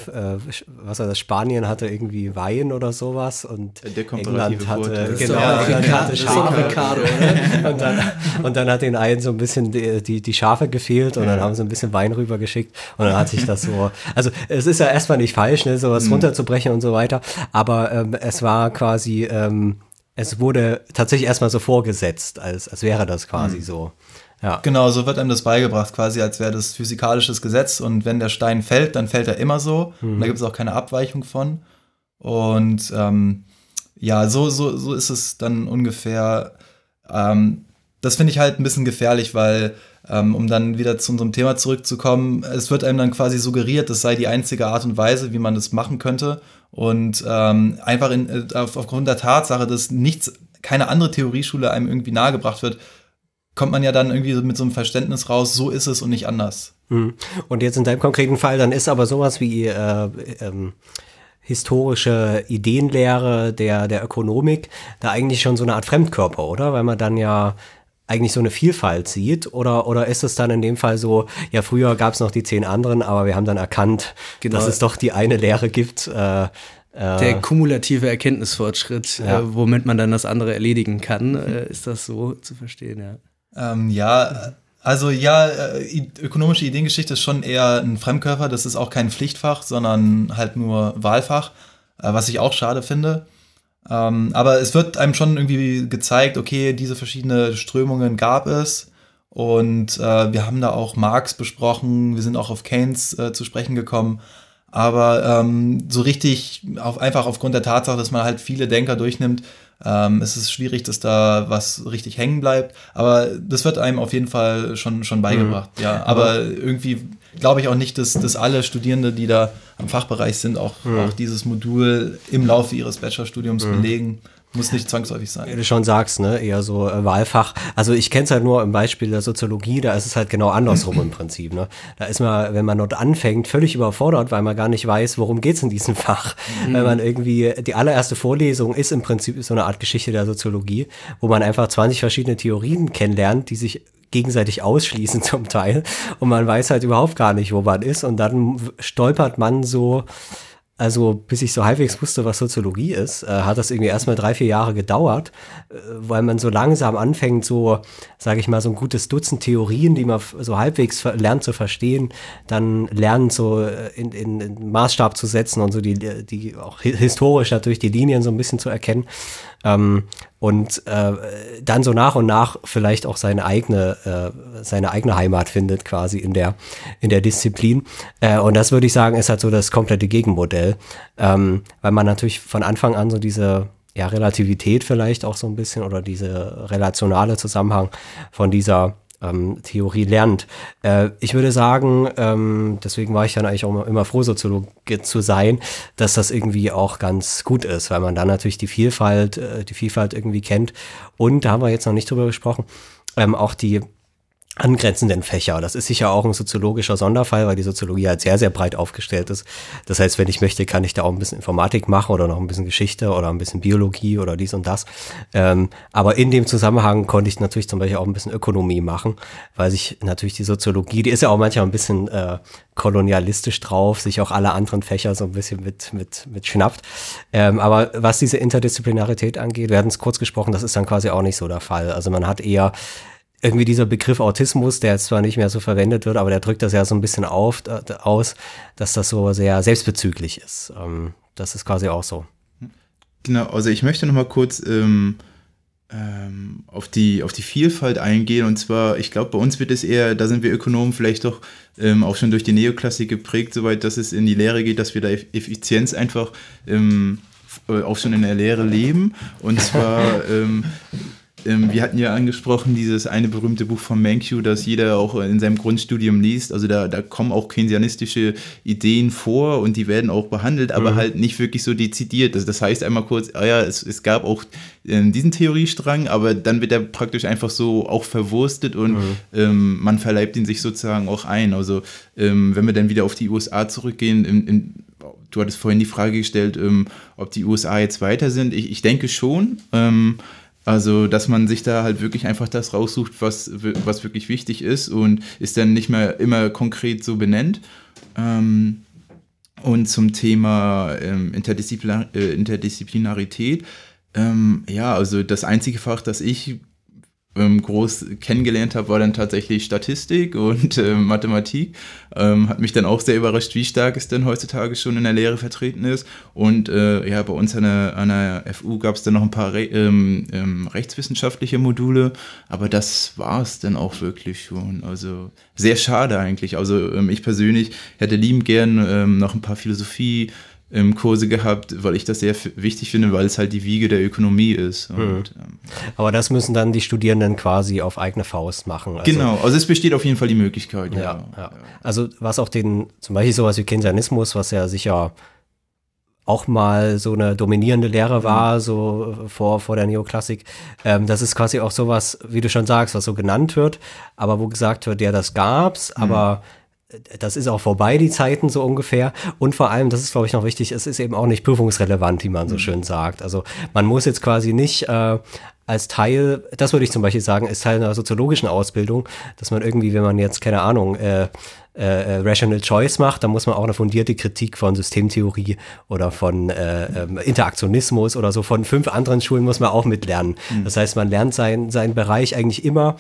was war das, Spanien hatte irgendwie Wein oder sowas. Und Der England hatte, genau, Ja, England Ricardo- hatte Schafe. Ricardo? Und dann, und dann hat den einen so ein bisschen die, die, die Schafe gefehlt und dann haben sie ein bisschen Wein rübergeschickt. Und dann hat sich das so, also es ist ja erstmal nicht falsch, ne, sowas runterzubrechen und so weiter, aber ähm, es war quasi, ähm, es wurde tatsächlich erstmal so vorgesetzt, als, als wäre das quasi so. Ja. Genau, so wird einem das beigebracht, quasi als wäre das physikalisches Gesetz und wenn der Stein fällt, dann fällt er immer so. Und da gibt es auch keine Abweichung von. Und ähm, ja, so, so, so ist es dann ungefähr. Ähm, das finde ich halt ein bisschen gefährlich, weil, um dann wieder zu unserem Thema zurückzukommen, es wird einem dann quasi suggeriert, das sei die einzige Art und Weise, wie man das machen könnte. Und ähm, einfach in, äh, auf, aufgrund der Tatsache, dass nichts, keine andere Theorieschule einem irgendwie nahegebracht wird, kommt man ja dann irgendwie mit so einem Verständnis raus, so ist es und nicht anders. Mhm. Und jetzt in deinem konkreten Fall, dann ist aber sowas wie äh, ähm, historische Ideenlehre der, der Ökonomik da eigentlich schon so eine Art Fremdkörper, oder? Weil man dann ja eigentlich so eine Vielfalt sieht oder, oder ist es dann in dem Fall so, ja, früher gab es noch die zehn anderen, aber wir haben dann erkannt, Genau. dass es doch die eine Lehre gibt. Äh, Der kumulative Erkenntnisfortschritt, Ja. äh, womit man dann das andere erledigen kann, äh, ist das so zu verstehen, ja. Ähm, ja, also ja, äh, ökonomische Ideengeschichte ist schon eher ein Fremdkörper. Das ist auch kein Pflichtfach, sondern halt nur Wahlfach, äh, was ich auch schade finde. Ähm, aber es wird einem schon irgendwie gezeigt, okay, diese verschiedenen Strömungen gab es. Und äh, wir haben da auch Marx besprochen, wir sind auch auf Keynes äh, zu sprechen gekommen. Aber ähm, so richtig, auf, einfach aufgrund der Tatsache, dass man halt viele Denker durchnimmt, ähm, es ist schwierig, dass da was richtig hängen bleibt. Aber das wird einem auf jeden Fall schon, schon beigebracht. Ja, aber irgendwie glaube ich auch nicht, dass, dass alle Studierende, die da am Fachbereich sind, auch, auch dieses Modul im Laufe ihres Bachelorstudiums belegen. Muss nicht zwangsläufig wie sein. du schon sagst, ne, eher so äh, Wahlfach. Also ich kenne es halt nur im Beispiel der Soziologie, da ist es halt genau andersrum im Prinzip. Ne? Da ist man, wenn man dort anfängt, völlig überfordert, weil man gar nicht weiß, worum geht's in diesem Fach. Wenn man irgendwie, die allererste Vorlesung ist im Prinzip so eine Art Geschichte der Soziologie, wo man einfach 20 verschiedene Theorien kennenlernt, die sich gegenseitig ausschließen zum Teil und man weiß halt überhaupt gar nicht, wo man ist und dann stolpert man so also bis ich so halbwegs wusste, was Soziologie ist, äh, hat das irgendwie erstmal drei, vier Jahre gedauert, äh, weil man so langsam anfängt, so, sage ich mal, so ein gutes Dutzend Theorien, die man so halbwegs lernt zu verstehen, dann lernt so äh, in, in, in Maßstab zu setzen und so die, die auch hi- historisch natürlich die Linien so ein bisschen zu erkennen. Ähm, und äh, dann so nach und nach vielleicht auch seine eigene, äh, seine eigene Heimat findet, quasi in der, in der Disziplin. Äh, und das würde ich sagen, ist halt so das komplette Gegenmodell. Ähm, weil man natürlich von Anfang an so diese ja, Relativität vielleicht auch so ein bisschen oder diese relationale Zusammenhang von dieser ähm, Theorie lernt. Äh, ich würde sagen, ähm, deswegen war ich dann eigentlich auch immer, froh, Soziologe zu sein, dass das irgendwie auch ganz gut ist, weil man dann natürlich die Vielfalt, äh, die Vielfalt irgendwie kennt. Und da haben wir jetzt noch nicht drüber gesprochen, ähm, auch die angrenzenden Fächer. Das ist sicher auch ein soziologischer Sonderfall, weil die Soziologie halt sehr, sehr breit aufgestellt ist. Das heißt, wenn ich möchte, kann ich da auch ein bisschen Informatik machen oder noch ein bisschen Geschichte oder ein bisschen Biologie oder dies und das. Ähm, aber in dem Zusammenhang konnte ich natürlich zum Beispiel auch ein bisschen Ökonomie machen, weil sich natürlich die Soziologie, die ist ja auch manchmal ein bisschen äh, kolonialistisch drauf, sich auch alle anderen Fächer so ein bisschen mit, mit, mit schnappt. Ähm, aber was diese Interdisziplinarität angeht, wir hatten es kurz gesprochen, das ist dann quasi auch nicht so der Fall. Also man hat eher irgendwie dieser Begriff Autismus, der jetzt zwar nicht mehr so verwendet wird, aber der drückt das ja so ein bisschen auf, äh, aus, dass das so sehr selbstbezüglich ist. Ähm, das ist quasi auch so. Genau, also ich möchte noch mal kurz ähm, ähm, auf, die, auf die Vielfalt eingehen. Und zwar, ich glaube, bei uns wird es eher, da sind wir Ökonomen vielleicht doch ähm, auch schon durch die Neoklassik geprägt, soweit dass es in die Lehre geht, dass wir da Eff- Effizienz einfach ähm, äh, auch schon in der Lehre leben. Und zwar, ähm, ähm, wir hatten ja angesprochen, dieses eine berühmte Buch von Mankiw, das jeder auch in seinem Grundstudium liest. Also da, da kommen auch keynesianistische Ideen vor und die werden auch behandelt, aber halt nicht wirklich so dezidiert. Also das heißt einmal kurz, ah ja, es, es gab auch ähm, diesen Theoriestrang, aber dann wird er praktisch einfach so auch verwurstet und ähm, man verleibt ihn sich sozusagen auch ein. Also ähm, wenn wir dann wieder auf die USA zurückgehen, in, in, du hattest vorhin die Frage gestellt, ähm, ob die USA jetzt weiter sind. Ich, ich denke schon. Also, dass man sich da halt wirklich einfach das raussucht, was, was wirklich wichtig ist und ist dann nicht mehr immer konkret so benennt. Ähm, Und zum Thema ähm, Interdisziplinar äh, Interdisziplinarität, ähm, ja, also das einzige Fach, das ich ähm, groß kennengelernt habe, war dann tatsächlich Statistik und äh, Mathematik. Ähm, hat mich dann auch sehr überrascht, wie stark es denn heutzutage schon in der Lehre vertreten ist. Und äh, ja, bei uns an der, an der FU gab es dann noch ein paar Re ähm, ähm, rechtswissenschaftliche Module, aber das war es dann auch wirklich schon. Also sehr schade eigentlich. Also ähm, ich persönlich hätte liebend gern ähm, noch ein paar Philosophie- ähm, Kurse gehabt, weil ich das sehr wichtig finde, weil es halt die Wiege der Ökonomie ist. Und, mhm. ähm, Aber das müssen dann die Studierenden quasi auf eigene Faust machen. Also, genau, also es besteht auf jeden Fall die Möglichkeit. Ja, ja. ja. Also was auch den, zum Beispiel sowas wie Keynesianismus, was ja sicher auch mal so eine dominierende Lehre mhm. war, so vor, vor der Neoklassik. Ähm, das ist quasi auch sowas, wie du schon sagst, was so genannt wird, aber wo gesagt wird, ja, das gab's, mhm. aber das ist auch vorbei, die Zeiten so ungefähr. Und vor allem, das ist, glaube ich, noch wichtig, es ist eben auch nicht prüfungsrelevant, wie man so mhm. schön sagt. Also man muss jetzt quasi nicht äh, als Teil, das würde ich zum Beispiel sagen, ist Teil einer soziologischen Ausbildung, dass man irgendwie, wenn man jetzt, keine Ahnung, äh, äh, Rational Choice macht, dann muss man auch eine fundierte Kritik von Systemtheorie oder von äh, ähm, Interaktionismus oder so von fünf anderen Schulen muss man auch mitlernen. Mhm. Das heißt, man lernt seinen sein Bereich eigentlich immer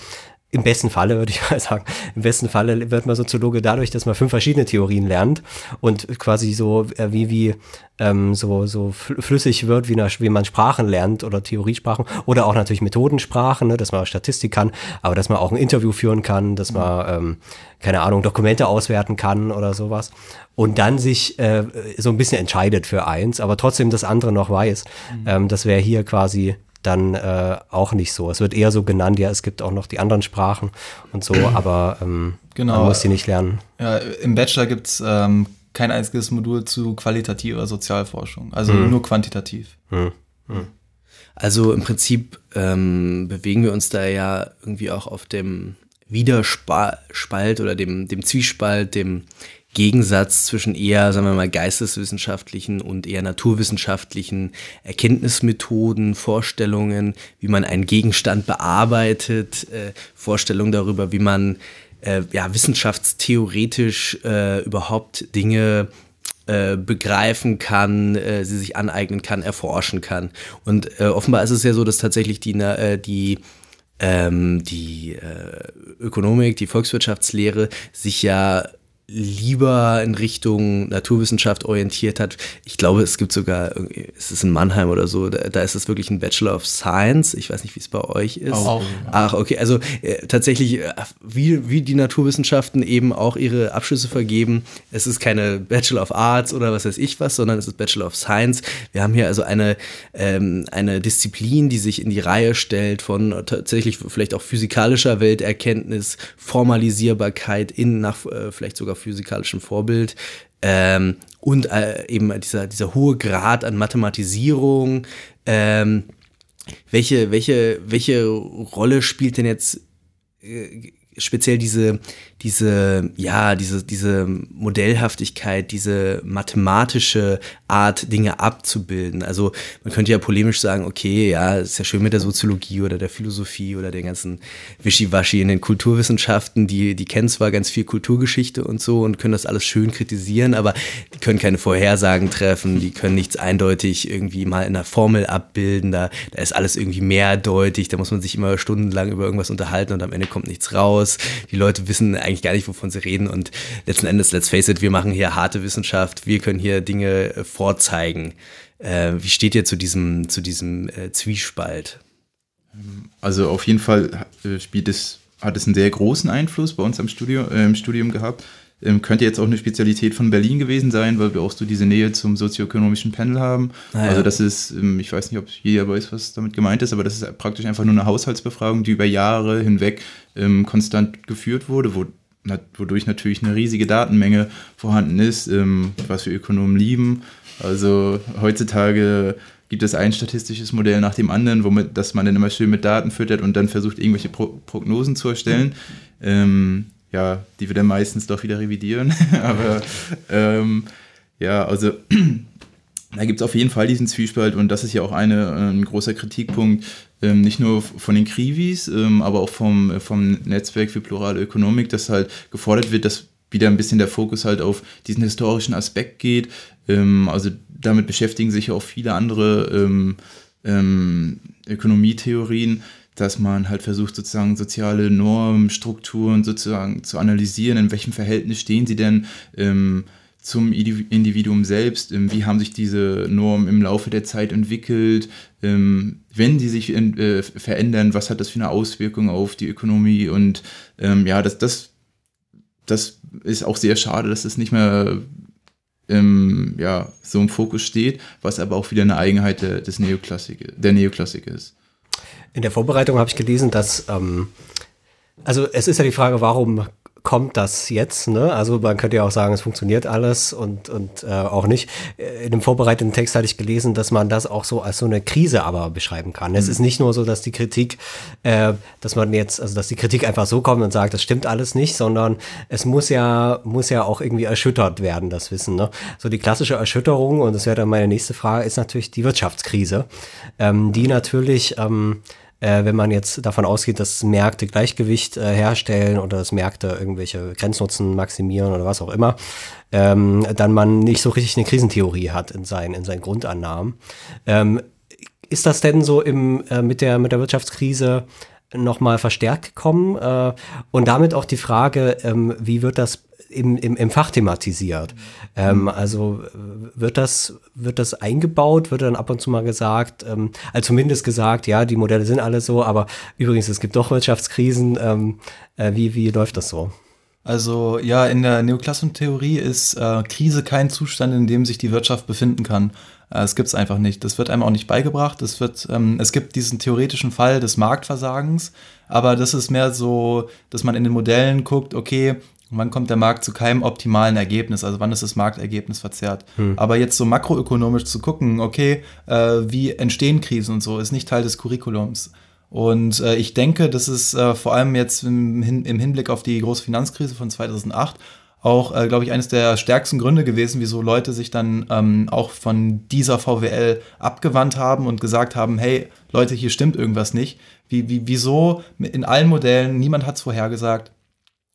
im besten Falle, würde ich mal sagen, im besten Falle wird man Soziologe dadurch, dass man fünf verschiedene Theorien lernt und quasi so äh, wie, wie ähm, so, so flüssig wird, wie, eine, wie man Sprachen lernt oder Theoriesprachen oder auch natürlich Methodensprachen, ne, dass man Statistik kann, aber dass man auch ein Interview führen kann, dass man, ähm, keine Ahnung, Dokumente auswerten kann oder sowas und dann sich äh, so ein bisschen entscheidet für eins, aber trotzdem das andere noch weiß. Mhm. Ähm, das wäre hier quasi dann äh, auch nicht so. Es wird eher so genannt, ja, es gibt auch noch die anderen Sprachen und so, aber ähm, genau. man muss die nicht lernen. Ja, Im Bachelor gibt es ähm, kein einziges Modul zu qualitativer Sozialforschung, also mhm. nur quantitativ. Mhm. Mhm. Also im Prinzip ähm, bewegen wir uns da ja irgendwie auch auf dem Widerspalt oder dem, dem Zwiespalt, dem Gegensatz zwischen eher, sagen wir mal, geisteswissenschaftlichen und eher naturwissenschaftlichen Erkenntnismethoden, Vorstellungen, wie man einen Gegenstand bearbeitet, äh, Vorstellungen darüber, wie man äh, ja, wissenschaftstheoretisch äh, überhaupt Dinge äh, begreifen kann, äh, sie sich aneignen kann, erforschen kann. Und äh, offenbar ist es ja so, dass tatsächlich die, die ähm, die äh, Ökonomik, die Volkswirtschaftslehre sich ja lieber in Richtung Naturwissenschaft orientiert hat. Ich glaube, es gibt sogar, es ist in Mannheim oder so, da, da ist es wirklich ein Bachelor of Science. Ich weiß nicht, wie es bei euch ist. Auch. Ach, okay. Also äh, tatsächlich, äh, wie, wie die Naturwissenschaften eben auch ihre Abschlüsse vergeben. Es ist keine Bachelor of Arts oder was weiß ich was, sondern es ist Bachelor of Science. Wir haben hier also eine, ähm, eine Disziplin, die sich in die Reihe stellt von tatsächlich vielleicht auch physikalischer Welterkenntnis, Formalisierbarkeit in nach äh, vielleicht sogar physikalischem Vorbild. Ähm, und äh, eben dieser, dieser hohe Grad an Mathematisierung. Ähm, welche, welche, welche Rolle spielt denn jetzt äh, speziell diese, diese, ja, diese, diese Modellhaftigkeit, diese mathematische Art, Dinge abzubilden. Also man könnte ja polemisch sagen, okay, ja, ist ja schön mit der Soziologie oder der Philosophie oder den ganzen Wischiwaschi in den Kulturwissenschaften, die, die kennen zwar ganz viel Kulturgeschichte und so und können das alles schön kritisieren, aber die können keine Vorhersagen treffen, die können nichts eindeutig irgendwie mal in einer Formel abbilden, da, da ist alles irgendwie mehrdeutig, da muss man sich immer stundenlang über irgendwas unterhalten und am Ende kommt nichts raus. Die Leute wissen eigentlich gar nicht, wovon sie reden und letzten Endes, let's face it, wir machen hier harte Wissenschaft, wir können hier Dinge äh, vorzeigen. Äh, wie steht ihr zu diesem, zu diesem äh, Zwiespalt? Also auf jeden Fall äh, spielt es, hat es einen sehr großen Einfluss bei uns am Studio, äh, im Studium gehabt. Ähm, könnte jetzt auch eine Spezialität von Berlin gewesen sein, weil wir auch so diese Nähe zum sozioökonomischen Panel haben. Ah, ja. Also das ist, ähm, ich weiß nicht, ob jeder weiß, was damit gemeint ist, aber das ist praktisch einfach nur eine Haushaltsbefragung, die über Jahre hinweg ähm, konstant geführt wurde, wo wodurch natürlich eine riesige Datenmenge vorhanden ist, ähm, was wir Ökonomen lieben. Also heutzutage gibt es ein statistisches Modell nach dem anderen, womit, das man dann immer schön mit Daten füttert und dann versucht, irgendwelche Pro Prognosen zu erstellen. Ähm, ja, die wir dann meistens doch wieder revidieren. Aber ähm, ja, also da gibt es auf jeden Fall diesen Zwiespalt und das ist ja auch eine, ein großer Kritikpunkt, ähm, nicht nur von den Krivis, ähm, aber auch vom, vom Netzwerk für plurale Ökonomik, dass halt gefordert wird, dass wieder ein bisschen der Fokus halt auf diesen historischen Aspekt geht. Ähm, also damit beschäftigen sich auch viele andere ähm, ähm, Ökonomietheorien, dass man halt versucht, sozusagen soziale Normstrukturen sozusagen zu analysieren, in welchem Verhältnis stehen sie denn ähm, zum Individuum selbst, ähm, wie haben sich diese Normen im Laufe der Zeit entwickelt, ähm, wenn die sich äh, verändern, was hat das für eine Auswirkung auf die Ökonomie und ähm, ja, das, das, das ist auch sehr schade, dass das nicht mehr ähm, ja, so im Fokus steht, was aber auch wieder eine Eigenheit der, des Neoklassik, der Neoklassik ist. In der Vorbereitung habe ich gelesen, dass, ähm, also es ist ja die Frage, warum kommt das jetzt? Ne? Also man könnte ja auch sagen, es funktioniert alles und, und äh, auch nicht. Äh, in dem vorbereiteten Text hatte ich gelesen, dass man das auch so als so eine Krise aber beschreiben kann. Mhm. Es ist nicht nur so, dass die Kritik, äh, dass man jetzt, also dass die Kritik einfach so kommt und sagt, das stimmt alles nicht, sondern es muss ja, muss ja auch irgendwie erschüttert werden, das Wissen. Ne? So die klassische Erschütterung, und das wäre dann meine nächste Frage, ist natürlich die Wirtschaftskrise, ähm, die natürlich ähm, äh, wenn man jetzt davon ausgeht, dass Märkte Gleichgewicht äh, herstellen oder dass Märkte irgendwelche Grenznutzen maximieren oder was auch immer, ähm, dann man nicht so richtig eine Krisentheorie hat in seinen, in seinen Grundannahmen. Ähm, ist das denn so im, äh, mit, der, mit der Wirtschaftskrise nochmal verstärkt gekommen? Äh, und damit auch die Frage, ähm, wie wird das im, im, im Fach thematisiert. Ähm, also wird das, wird das eingebaut, wird dann ab und zu mal gesagt, ähm, also zumindest gesagt, ja, die Modelle sind alle so, aber übrigens, es gibt doch Wirtschaftskrisen. Ähm, äh, wie, wie läuft das so? Also ja, in der Neoklassentheorie ist äh, Krise kein Zustand, in dem sich die Wirtschaft befinden kann. Äh, es gibt es einfach nicht. Das wird einem auch nicht beigebracht. Es, wird, ähm, es gibt diesen theoretischen Fall des Marktversagens, aber das ist mehr so, dass man in den Modellen guckt, okay, wann kommt der Markt zu keinem optimalen Ergebnis, also wann ist das Marktergebnis verzerrt. Hm. Aber jetzt so makroökonomisch zu gucken, okay, äh, wie entstehen Krisen und so, ist nicht Teil des Curriculums. Und äh, ich denke, das ist äh, vor allem jetzt im, im, Hinblick auf die große Finanzkrise von 2008 auch, äh, glaube ich, eines der stärksten Gründe gewesen, wieso Leute sich dann ähm, auch von dieser VWL abgewandt haben und gesagt haben, hey, Leute, hier stimmt irgendwas nicht. Wie, wie, wieso in allen Modellen, niemand hat es vorhergesagt,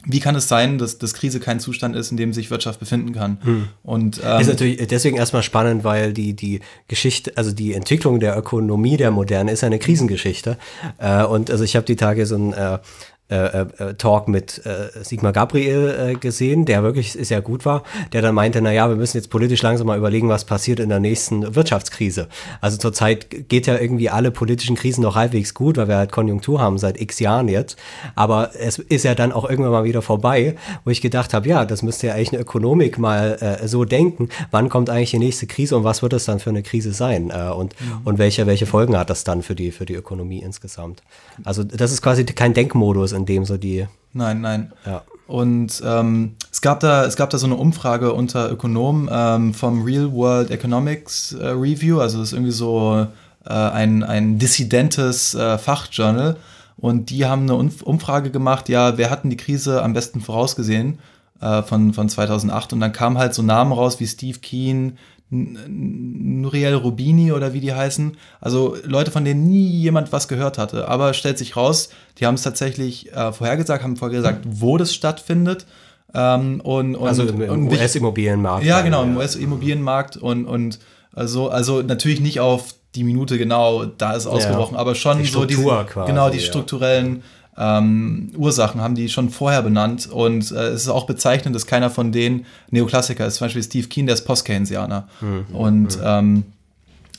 wie kann es sein, dass, dass Krise kein Zustand ist, in dem sich Wirtschaft befinden kann? Hm. Und ähm, ist natürlich deswegen erstmal spannend, weil die die Geschichte, also die Entwicklung der Ökonomie der Moderne ist eine Krisengeschichte. Äh, und also ich habe die Tage so ein äh, äh, äh, Talk mit äh, Sigmar Gabriel äh, gesehen, der wirklich sehr gut war, der dann meinte, naja, wir müssen jetzt politisch langsam mal überlegen, was passiert in der nächsten Wirtschaftskrise. Also zurzeit geht ja irgendwie alle politischen Krisen noch halbwegs gut, weil wir halt Konjunktur haben seit x Jahren jetzt. Aber es ist ja dann auch irgendwann mal wieder vorbei, wo ich gedacht habe, ja, das müsste ja eigentlich eine Ökonomik mal äh, so denken. Wann kommt eigentlich die nächste Krise und was wird das dann für eine Krise sein? Äh, und, mhm. und welche, welche Folgen hat das dann für die, für die Ökonomie insgesamt? Also das ist quasi kein Denkmodus, in dem so die. Nein, nein. Ja. Und ähm, es, gab da, es gab da so eine Umfrage unter Ökonomen ähm, vom Real World Economics äh, Review, also das ist irgendwie so äh, ein, ein dissidentes äh, Fachjournal. Und die haben eine Umfrage gemacht, ja, wer hatten die Krise am besten vorausgesehen äh, von, von 2008? Und dann kamen halt so Namen raus wie Steve Keen, Nuriel Rubini oder wie die heißen. Also Leute, von denen nie jemand was gehört hatte. Aber stellt sich raus, die haben es tatsächlich äh, vorhergesagt, haben vorhergesagt, wo das stattfindet. Ähm, und, und, also im, im US-Immobilienmarkt. Ja, genau, im US-Immobilienmarkt. Und, und also, also natürlich nicht auf die Minute genau, da ist ausgebrochen, ja. aber schon die so die, quasi, genau die strukturellen ähm, Ursachen haben die schon vorher benannt und äh, es ist auch bezeichnend, dass keiner von denen Neoklassiker ist. Zum Beispiel Steve Keen, der ist Post-Keynesianer. Mhm. Und mhm. Ähm,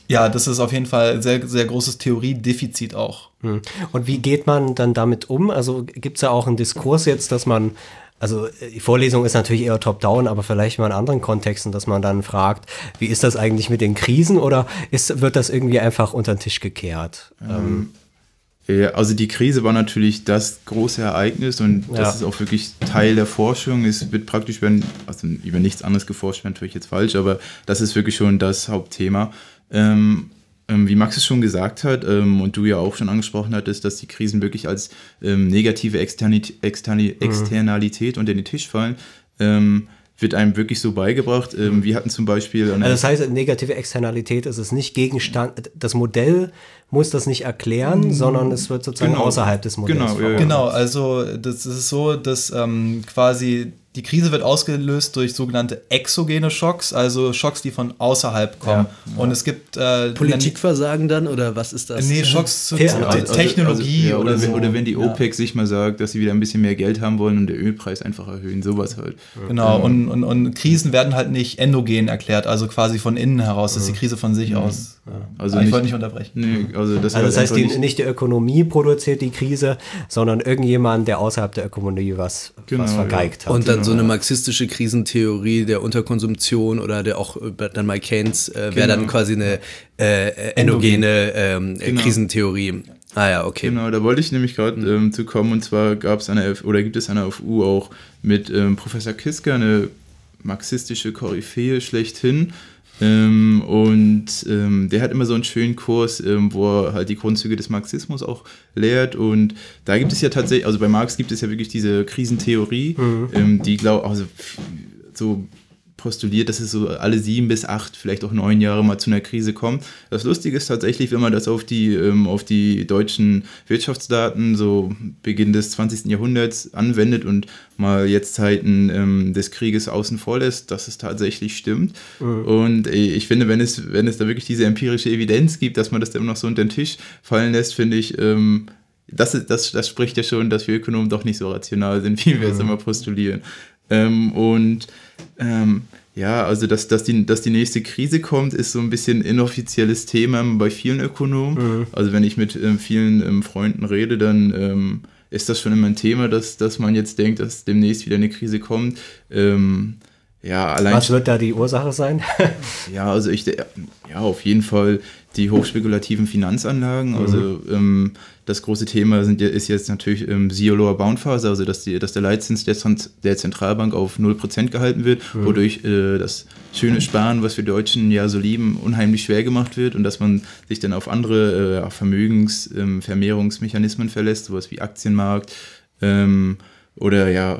ja, das ist auf jeden Fall ein sehr, sehr großes Theoriedefizit auch. Mhm. Und wie geht man dann damit um? Also gibt es ja auch einen Diskurs jetzt, dass man also die Vorlesung ist natürlich eher top-down, aber vielleicht mal in anderen Kontexten, dass man dann fragt, wie ist das eigentlich mit den Krisen oder ist, wird das irgendwie einfach unter den Tisch gekehrt? Ähm, ähm also die Krise war natürlich das große Ereignis und das ja. ist auch wirklich Teil der Forschung. Es wird praktisch über, also über nichts anderes geforscht, wäre natürlich jetzt falsch, aber das ist wirklich schon das Hauptthema. Ähm, ähm, wie Max es schon gesagt hat ähm, und du ja auch schon angesprochen hattest, dass die Krisen wirklich als ähm, negative Externit Externi mhm. Externalität unter den Tisch fallen. Ähm, wird einem wirklich so beigebracht. Ähm, wir hatten zum Beispiel. Also das heißt, negative Externalität ist es nicht Gegenstand, das Modell muss das nicht erklären, mhm. sondern es wird sozusagen genau. außerhalb des Modells. Genau, ja, genau. Also das ist so, dass ähm, quasi die Krise wird ausgelöst durch sogenannte exogene Schocks, also Schocks, die von außerhalb kommen. Und es gibt äh, Politikversagen dann oder was ist das? Nee, Schocks zur Ja, zur also- Technologie ja, oder, oder, so. wenn, oder wenn die Ja. OPEC sich mal sagt, dass sie wieder ein bisschen mehr Geld haben wollen und der Ölpreis einfach erhöhen, sowas halt. Genau, und, und, und Krisen werden halt nicht endogen erklärt, also quasi von innen heraus, das ist die Krise von sich aus. Also Aber ich nicht- wollte nicht unterbrechen. Nee, also das, Also das heißt, die, nicht die Ökonomie produziert die Krise, sondern irgendjemand, der außerhalb der Ökonomie was, Genau, was ja. vergeigt hat. Und dann so eine marxistische Krisentheorie der Unterkonsumtion oder der auch äh, dann mal Keynes äh, wäre dann Genau. quasi eine äh, äh, endogene ähm, Genau. Krisentheorie. Ah ja, okay. Genau, da wollte ich nämlich gerade ähm, zu kommen und zwar gab es F oder gibt es an der FU auch mit ähm, Professor Kiska eine marxistische Koryphäe schlechthin. Ähm, und ähm, der hat immer so einen schönen Kurs, ähm, wo er halt die Grundzüge des Marxismus auch lehrt. Und da gibt es ja tatsächlich, also bei Marx gibt es ja wirklich diese Krisentheorie, ähm, die glaube also so postuliert, dass es so alle sieben bis acht, vielleicht auch neun Jahre mal zu einer Krise kommt. Das Lustige ist tatsächlich, wenn man das auf die, ähm, auf die deutschen Wirtschaftsdaten so Beginn des 20. Jahrhunderts anwendet und mal jetzt Zeiten ähm, des Krieges außen vor lässt, dass es tatsächlich stimmt. Und äh, ich finde, wenn es, wenn es da wirklich diese empirische Evidenz gibt, dass man das dann noch so unter den Tisch fallen lässt, finde ich, ähm, das, ist- das, das spricht ja schon, dass wir Ökonomen doch nicht so rational sind, wie wir es immer postulieren. Ähm, und ähm, ja, also dass, dass, die, dass die nächste Krise kommt, ist so ein bisschen inoffizielles Thema bei vielen Ökonomen. Also wenn ich mit ähm, vielen ähm, Freunden rede, dann ähm, ist das schon immer ein Thema, dass, dass man jetzt denkt, dass demnächst wieder eine Krise kommt. Ähm, ja, allein was wird da die Ursache sein? ja, also ich, ja, auf jeden Fall die hochspekulativen Finanzanlagen. Also ähm, das große Thema sind, ist jetzt natürlich ähm, Zero Lower Bound Phase, also dass, die, dass der Leitzins der, der Zentralbank auf 0% gehalten wird, wodurch äh, das schöne Sparen, was wir Deutschen ja so lieben, unheimlich schwer gemacht wird und dass man sich dann auf andere äh, Vermögens-, ähm, verlässt, sowas wie Aktienmarkt ähm, oder ja,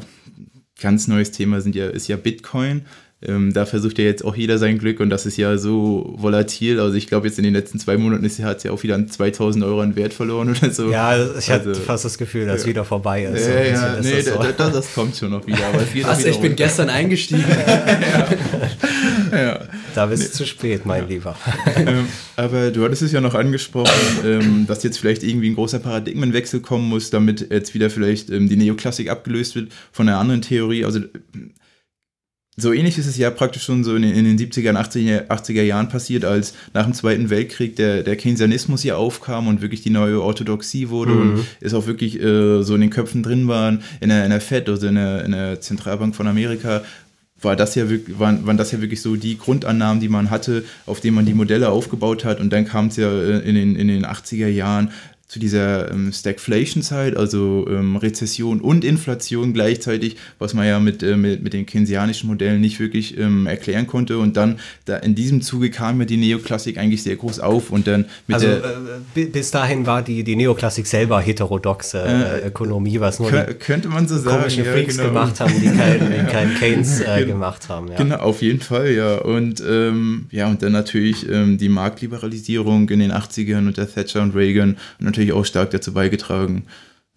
ganz neues Thema sind ja, ist ja Bitcoin. Ähm, da versucht ja jetzt auch jeder sein Glück und das ist ja so volatil. Also ich glaube jetzt in den letzten zwei Monaten ist, hat es ja auch wieder an 2000 Euro an Wert verloren oder so. ja, ich hatte Also- fast das Gefühl, dass es wieder vorbei ist. Ja, ja, ist nee, das so. da, da, das kommt schon noch wieder. Aber wieder ich bin runter. gestern eingestiegen. Da bist du zu spät, mein Lieber. ähm, aber du hattest es ja noch angesprochen, ähm, dass jetzt vielleicht irgendwie ein großer Paradigmenwechsel kommen muss, damit jetzt wieder vielleicht ähm, die Neoklassik abgelöst wird von einer anderen Theorie. Also so ähnlich ist es ja praktisch schon so in den, in den 70er und 80er, 80er Jahren passiert, als nach dem Zweiten Weltkrieg der, der Keynesianismus hier aufkam und wirklich die neue Orthodoxie wurde und es auch wirklich äh, so in den Köpfen drin waren, in der, in der FED, also in der, in der Zentralbank von Amerika, war das ja wirklich, waren, waren das ja wirklich so die Grundannahmen, die man hatte, auf denen man die Modelle aufgebaut hat. Und dann kam es ja äh, in den, in den 80er Jahren zu dieser ähm, Stagflation-Zeit, also ähm, Rezession und Inflation gleichzeitig, was man ja mit, äh, mit, mit den keynesianischen Modellen nicht wirklich ähm, erklären konnte. Und dann da in diesem Zuge kam ja die Neoklassik eigentlich sehr groß auf und dann mit Also äh, bi- bis dahin war die, die Neoklassik selber heterodoxe äh, Ökonomie, was nur könnte man so sagen. komischen ja, Freaks genau. gemacht haben, die keinen kein Keynes äh, gemacht haben. Ja. Genau, auf jeden Fall, ja. Und ähm, ja, und dann natürlich ähm, die Marktliberalisierung in den 80ern unter Thatcher und Reagan und natürlich auch stark dazu beigetragen,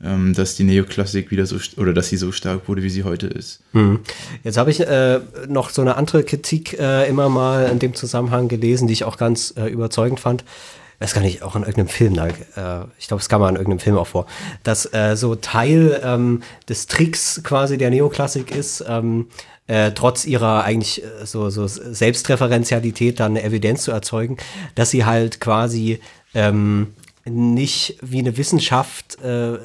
ähm, dass die Neoklassik wieder so oder dass sie so stark wurde, wie sie heute ist. Hm. Jetzt habe ich äh, noch so eine andere Kritik äh, immer mal in dem Zusammenhang gelesen, die ich auch ganz äh, überzeugend fand. weiß gar nicht, auch in irgendeinem Film, da, äh, ich glaube, es kam mal in irgendeinem Film auch vor, dass äh, so Teil ähm, des Tricks quasi der Neoklassik ist, ähm, äh, trotz ihrer eigentlich äh, so, so Selbstreferenzialität dann eine Evidenz zu erzeugen, dass sie halt quasi ähm, nicht wie eine Wissenschaft äh,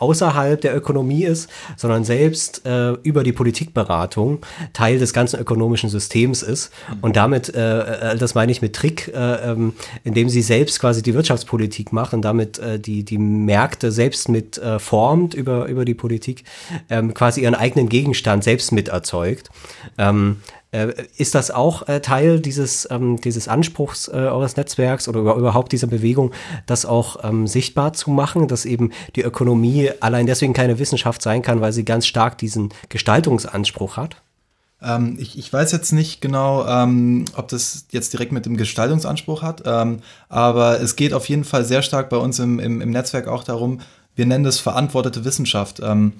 außerhalb der Ökonomie ist, sondern selbst äh, über die Politikberatung Teil des ganzen ökonomischen Systems ist. Und damit, äh, äh, das meine ich mit Trick, äh, ähm, indem sie selbst quasi die Wirtschaftspolitik machen, damit äh, die, die Märkte selbst mit äh, formt über, über die Politik, ähm, quasi ihren eigenen Gegenstand selbst mit erzeugt. Ähm, äh, ist das auch äh, Teil dieses, ähm, dieses Anspruchs äh, eures Netzwerks oder über, überhaupt dieser Bewegung, das auch ähm, sichtbar zu machen, dass eben die Ökonomie allein deswegen keine Wissenschaft sein kann, weil sie ganz stark diesen Gestaltungsanspruch hat? Ähm, ich, ich weiß jetzt nicht genau, ähm, ob das jetzt direkt mit dem Gestaltungsanspruch hat, ähm, aber es geht auf jeden Fall sehr stark bei uns im, im, im Netzwerk auch darum, wir nennen das verantwortete Wissenschaft. Ähm,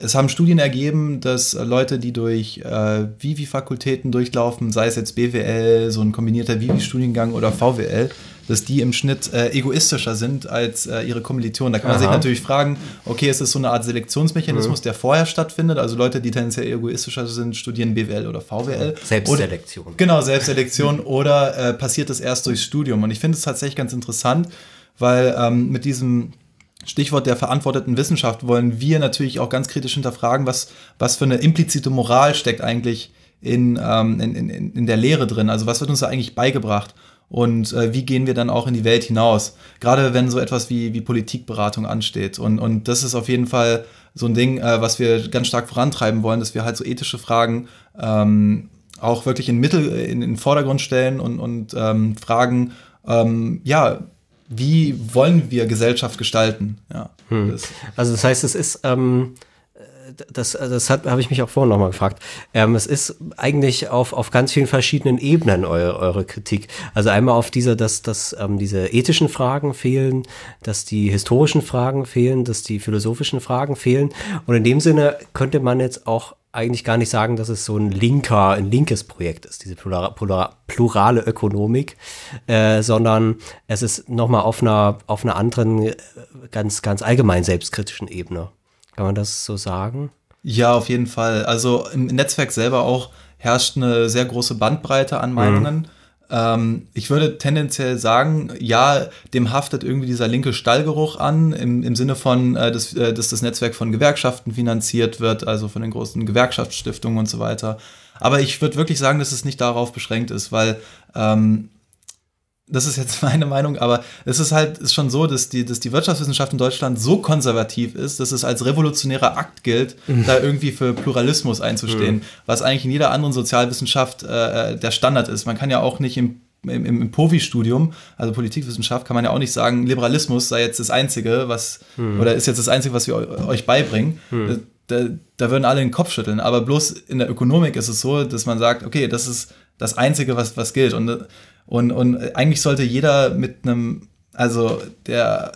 es haben Studien ergeben, dass Leute, die durch äh, Vivi-Fakultäten durchlaufen, sei es jetzt BWL, so ein kombinierter Vivi-Studiengang oder VWL, dass die im Schnitt äh, egoistischer sind als äh, ihre Kommilitonen. Da kann man sich Aha. natürlich fragen, okay, ist das so eine Art Selektionsmechanismus, der vorher stattfindet? Also Leute, die tendenziell egoistischer sind, studieren BWL oder VWL. Selbstselektion. Oder, genau, Selbstselektion. oder äh, passiert das erst durchs Studium? Und ich finde es tatsächlich ganz interessant, weil ähm, mit diesem Stichwort der verantworteten Wissenschaft wollen wir natürlich auch ganz kritisch hinterfragen, was, was für eine implizite Moral steckt eigentlich in, ähm, in, in, in der Lehre drin. Also was wird uns da eigentlich beigebracht? Und äh, wie gehen wir dann auch in die Welt hinaus? Gerade wenn so etwas wie, wie Politikberatung ansteht. Und, und das ist auf jeden Fall so ein Ding, äh, was wir ganz stark vorantreiben wollen, dass wir halt so ethische Fragen ähm, auch wirklich in Mittel, in, in den Vordergrund stellen und, und ähm, fragen, ähm, ja, wie wollen wir Gesellschaft gestalten? Ja, das, Also das heißt, es ist, ähm, das, das hat- habe ich mich auch vorhin nochmal gefragt. Ähm, es ist eigentlich auf, auf ganz vielen verschiedenen Ebenen eure, eure Kritik. Also einmal auf dieser, dass, dass ähm, diese ethischen Fragen fehlen, dass die historischen Fragen fehlen, dass die philosophischen Fragen fehlen. Und in dem Sinne könnte man jetzt auch eigentlich gar nicht sagen, dass es so ein linker, ein linkes Projekt ist, diese plura, plura, plurale Ökonomik, äh, sondern es ist nochmal auf einer, auf einer anderen, äh, ganz, ganz allgemein selbstkritischen Ebene. Kann man das so sagen? Ja, auf jeden Fall. Also im Netzwerk selber auch herrscht eine sehr große Bandbreite an Meinungen. Ähm, ich würde tendenziell sagen, ja, dem haftet irgendwie dieser linke Stallgeruch an, im, im Sinne von, äh, dass, äh, dass das Netzwerk von Gewerkschaften finanziert wird, also von den großen Gewerkschaftsstiftungen und so weiter. Aber ich würde wirklich sagen, dass es nicht darauf beschränkt ist, weil ähm, das ist jetzt meine Meinung, aber es ist halt ist schon so, dass die, dass die Wirtschaftswissenschaft in Deutschland so konservativ ist, dass es als revolutionärer Akt gilt, da irgendwie für Pluralismus einzustehen, was eigentlich in jeder anderen Sozialwissenschaft äh, der Standard ist. Man kann ja auch nicht im im, im Povi-Studium, also Politikwissenschaft, kann man ja auch nicht sagen, Liberalismus sei jetzt das Einzige, was, oder ist jetzt das Einzige, was wir eu- euch beibringen. Da, da würden alle den Kopf schütteln. Aber bloß in der Ökonomik ist es so, dass man sagt, okay, das ist das Einzige, was, was gilt. Und, und, und eigentlich sollte jeder mit einem, also der,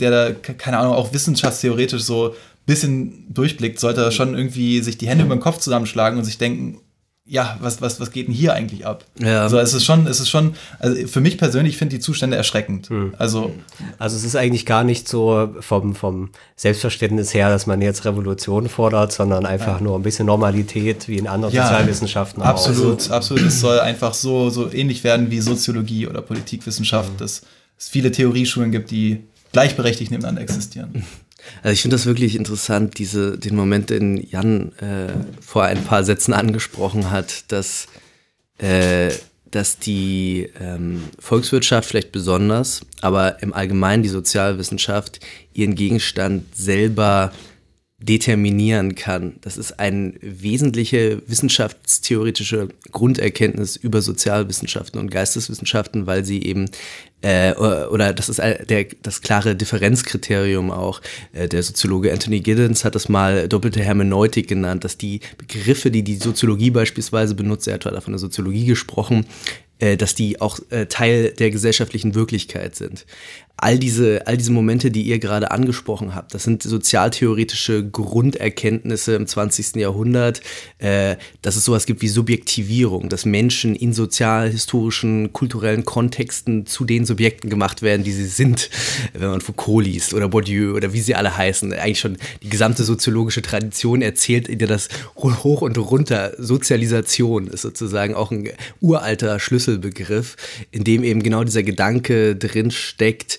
der da, ke- keine Ahnung, auch wissenschaftstheoretisch so ein bisschen durchblickt, sollte schon irgendwie sich die Hände über den Kopf zusammenschlagen und sich denken, ja, was, was, was geht denn hier eigentlich ab? Ja. Also es ist schon, es ist schon, also für mich persönlich ich finde die Zustände erschreckend. Also Also es ist eigentlich gar nicht so vom, vom Selbstverständnis her, dass man jetzt Revolution fordert, sondern einfach nur ein bisschen Normalität wie in anderen Sozialwissenschaften auch. Absolut, absolut. Es soll einfach so, so ähnlich werden wie Soziologie oder Politikwissenschaft, dass es viele Theorieschulen gibt, die gleichberechtigt nebeneinander existieren. Also ich finde das wirklich interessant, diese, den Moment, den Jan äh, vor ein paar Sätzen angesprochen hat, dass, äh, dass die ähm, Volkswirtschaft vielleicht besonders, aber im Allgemeinen die Sozialwissenschaft ihren Gegenstand selber determinieren kann. Das ist eine wesentliche wissenschaftstheoretische Grunderkenntnis über Sozialwissenschaften und Geisteswissenschaften, weil sie eben äh, oder das ist der, das klare Differenzkriterium auch. Äh, der Soziologe Anthony Giddens hat das mal doppelte Hermeneutik genannt, dass die Begriffe, die die Soziologie beispielsweise benutzt, er hat von der Soziologie gesprochen, äh, dass die auch äh, Teil der gesellschaftlichen Wirklichkeit sind. All diese, all diese Momente, die ihr gerade angesprochen habt, das sind sozialtheoretische Grunderkenntnisse im 20. Jahrhundert, äh, dass es sowas gibt wie Subjektivierung, dass Menschen in sozial, historischen, kulturellen Kontexten zu den Subjekten gemacht werden, die sie sind, wenn man Foucault liest oder Bourdieu oder wie sie alle heißen. Eigentlich schon die gesamte soziologische Tradition erzählt dir das hoch und runter. Sozialisation ist sozusagen auch ein uralter Schlüsselbegriff, in dem eben genau dieser Gedanke drin steckt,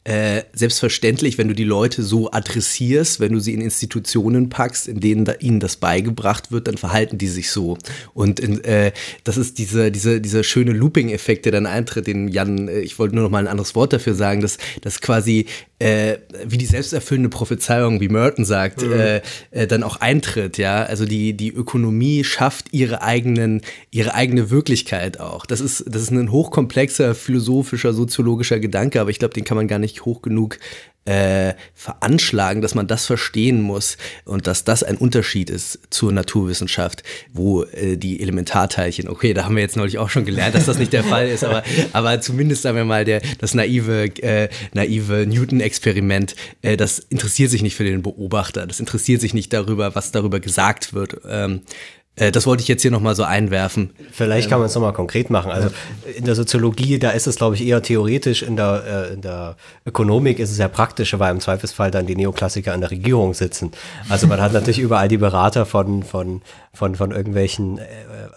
äh, selbstverständlich, wenn du die Leute so adressierst, wenn du sie in Institutionen packst, in denen da, ihnen das beigebracht wird, dann verhalten die sich so. Und in, äh, das ist diese, diese, dieser schöne Looping-Effekt, der dann eintritt, den Jan, äh, ich wollte nur noch mal ein anderes Wort dafür sagen, dass, dass quasi äh, wie die selbsterfüllende Prophezeiung, wie Merton sagt, äh, äh, dann auch eintritt, ja. Also die, die Ökonomie schafft ihre eigenen, ihre eigene Wirklichkeit auch. Das ist, das ist ein hochkomplexer philosophischer, soziologischer Gedanke, aber ich glaube, den kann man gar nicht hoch genug äh, veranschlagen, dass man das verstehen muss und dass das ein Unterschied ist zur Naturwissenschaft, wo äh, die Elementarteilchen, okay, da haben wir jetzt neulich auch schon gelernt, dass das nicht der Fall ist, aber, aber zumindest sagen wir mal, der, das naive, äh, naive Newton-Experiment, äh, das interessiert sich nicht für den Beobachter, das interessiert sich nicht darüber, was darüber gesagt wird. Ähm, äh, das wollte ich jetzt hier nochmal so einwerfen. Vielleicht kann man es nochmal konkret machen. Also in der Soziologie, da ist es, glaube ich, eher theoretisch. In der, äh, in der Ökonomik ist es ja praktischer, weil im Zweifelsfall dann die Neoklassiker an der Regierung sitzen. Also man hat natürlich überall die Berater von, von, von, von irgendwelchen, äh,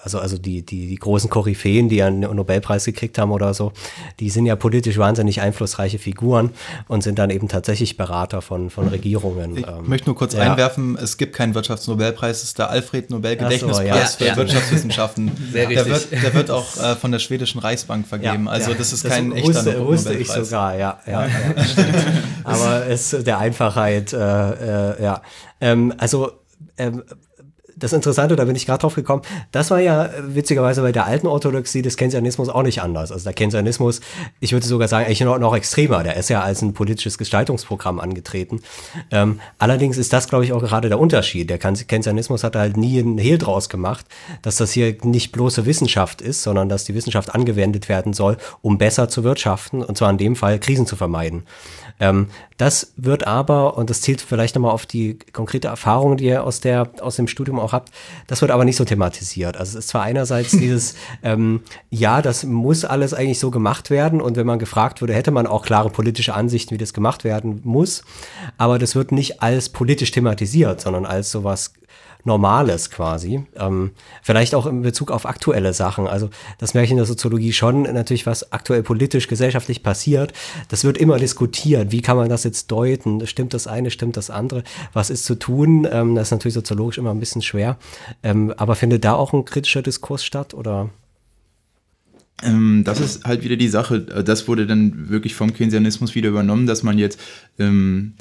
also, also die, die, die großen Koryphäen, die einen Nobelpreis gekriegt haben oder so, die sind ja politisch wahnsinnig einflussreiche Figuren und sind dann eben tatsächlich Berater von, von Regierungen. Ich Ähm, möchte nur kurz ja. einwerfen, es gibt keinen Wirtschaftsnobelpreis, es ist der Alfred Nobel Ach so, Gedächtnispreis ja. für Wirtschaftswissenschaften. Sehr der, richtig. wird, der wird auch äh, von der schwedischen Reichsbank vergeben. also das ist kein echter wusste, wusste ich Nobelpreis. sogar, ja. ja, ja. Aber es der Einfachheit, äh, äh, ja. Ähm, also ähm, das Interessante, da bin ich gerade drauf gekommen, das war ja äh, witzigerweise bei der alten Orthodoxie des Keynesianismus auch nicht anders. Also der Keynesianismus, ich würde sogar sagen, eigentlich noch, noch extremer. Der ist ja als ein politisches Gestaltungsprogramm angetreten. Ähm, allerdings ist das, glaube ich, auch gerade der Unterschied. Der Keynesianismus hat halt nie einen Hehl draus gemacht, dass das hier nicht bloße Wissenschaft ist, sondern dass die Wissenschaft angewendet werden soll, um besser zu wirtschaften, und zwar in dem Fall Krisen zu vermeiden. Ähm, das wird aber, und das zielt vielleicht nochmal auf die konkrete Erfahrung, die ihr aus, der, aus dem Studium auch habt, das wird aber nicht so thematisiert. Also es ist zwar einerseits dieses, ähm, ja, das muss alles eigentlich so gemacht werden und wenn man gefragt würde, hätte man auch klare politische Ansichten, wie das gemacht werden muss, aber das wird nicht als politisch thematisiert, sondern als sowas Normales quasi. Ähm, vielleicht auch in Bezug auf aktuelle Sachen. Also das merke ich in der Soziologie schon natürlich, was aktuell politisch, gesellschaftlich passiert. Das wird immer diskutiert. Wie kann man das jetzt deuten? Stimmt das eine, stimmt das andere? Was ist zu tun? Ähm, das ist natürlich soziologisch immer ein bisschen schwer. Ähm, aber findet da auch ein kritischer Diskurs statt? Oder? Ähm, das ist halt wieder die Sache. Das wurde dann wirklich vom Keynesianismus wieder übernommen, dass man jetzt ähm,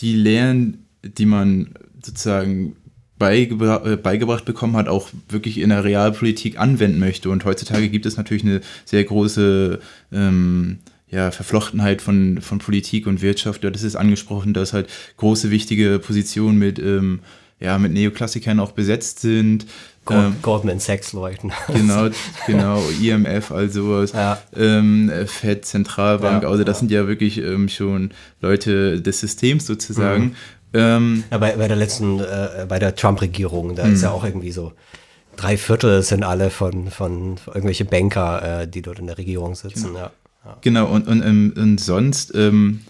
die Lehren, die man sozusagen beigebra äh, beigebracht bekommen hat, auch wirklich in der Realpolitik anwenden möchte. Und heutzutage gibt es natürlich eine sehr große ähm, ja, Verflochtenheit von, von Politik und Wirtschaft. Ja, das ist angesprochen, dass halt große, wichtige Positionen mit, ähm, ja, mit Neoklassikern auch besetzt sind. Gold, Ähm, Goldman Sachs Leuten. Genau, genau, IMF, all sowas, Ja. ähm, Fed, Zentralbank, Ja, also das sind ja wirklich ähm, schon Leute des Systems sozusagen. Ähm, Ja, bei, bei der letzten, äh, bei der Trump-Regierung, da ist ja auch irgendwie so, drei Viertel sind alle von, von, von irgendwelche Banker, äh, die dort in der Regierung sitzen. Ja. Genau, und, und, ähm, und sonst, ähm,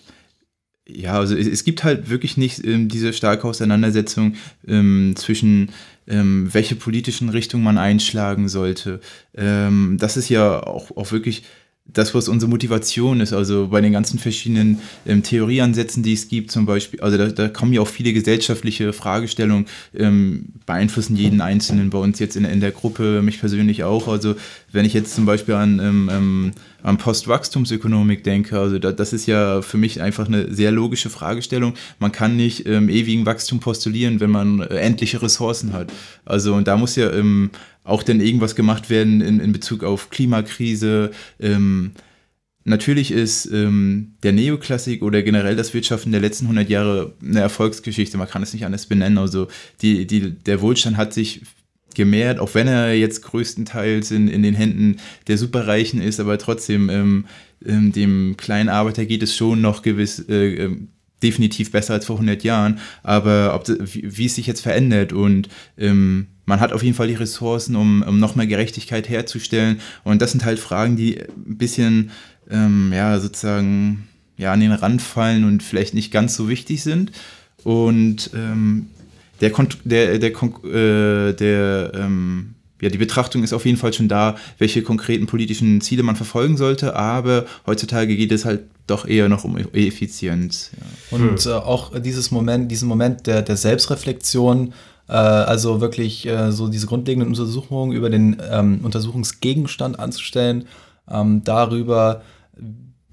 ja, also es, es gibt halt wirklich nicht ähm, diese starke Auseinandersetzung ähm, zwischen, ähm, welche politischen Richtungen man einschlagen sollte. Ähm, das ist ja auch, auch wirklich das, was unsere Motivation ist. Also bei den ganzen verschiedenen ähm, Theorieansätzen, die es gibt, zum Beispiel, also da, da kommen ja auch viele gesellschaftliche Fragestellungen, ähm, beeinflussen jeden Einzelnen bei uns jetzt in, in der Gruppe, mich persönlich auch. Also wenn ich jetzt zum Beispiel an, ähm, ähm, an Postwachstumsökonomik denke, also da, das ist ja für mich einfach eine sehr logische Fragestellung. Man kann nicht ähm, ewigen Wachstum postulieren, wenn man äh, endliche Ressourcen hat. Also und da muss ja ähm, auch dann irgendwas gemacht werden in, in Bezug auf Klimakrise. Ähm, natürlich ist ähm, der Neoklassik oder generell das Wirtschaften der letzten 100 Jahre eine Erfolgsgeschichte. Man kann es nicht anders benennen. Also die, die, der Wohlstand hat sich gemehrt, auch wenn er jetzt größtenteils in, in den Händen der Superreichen ist, aber trotzdem ähm, ähm, dem kleinen Arbeiter geht es schon noch gewiss äh, ähm, definitiv besser als vor 100 Jahren, aber ob, wie, wie es sich jetzt verändert und ähm, man hat auf jeden Fall die Ressourcen, um, um noch mehr Gerechtigkeit herzustellen und das sind halt Fragen, die ein bisschen, ähm, ja, sozusagen, ja, an den Rand fallen und vielleicht nicht ganz so wichtig sind und ähm, der, Kont der, der, Kon äh, der ähm, ja, die Betrachtung ist auf jeden Fall schon da, welche konkreten politischen Ziele man verfolgen sollte, aber heutzutage geht es halt doch eher noch um Effizienz. Ja. Und äh, auch dieses Moment, diesen Moment der, der Selbstreflexion, äh, also wirklich äh, so diese grundlegenden Untersuchungen über den ähm, Untersuchungsgegenstand anzustellen, ähm, darüber,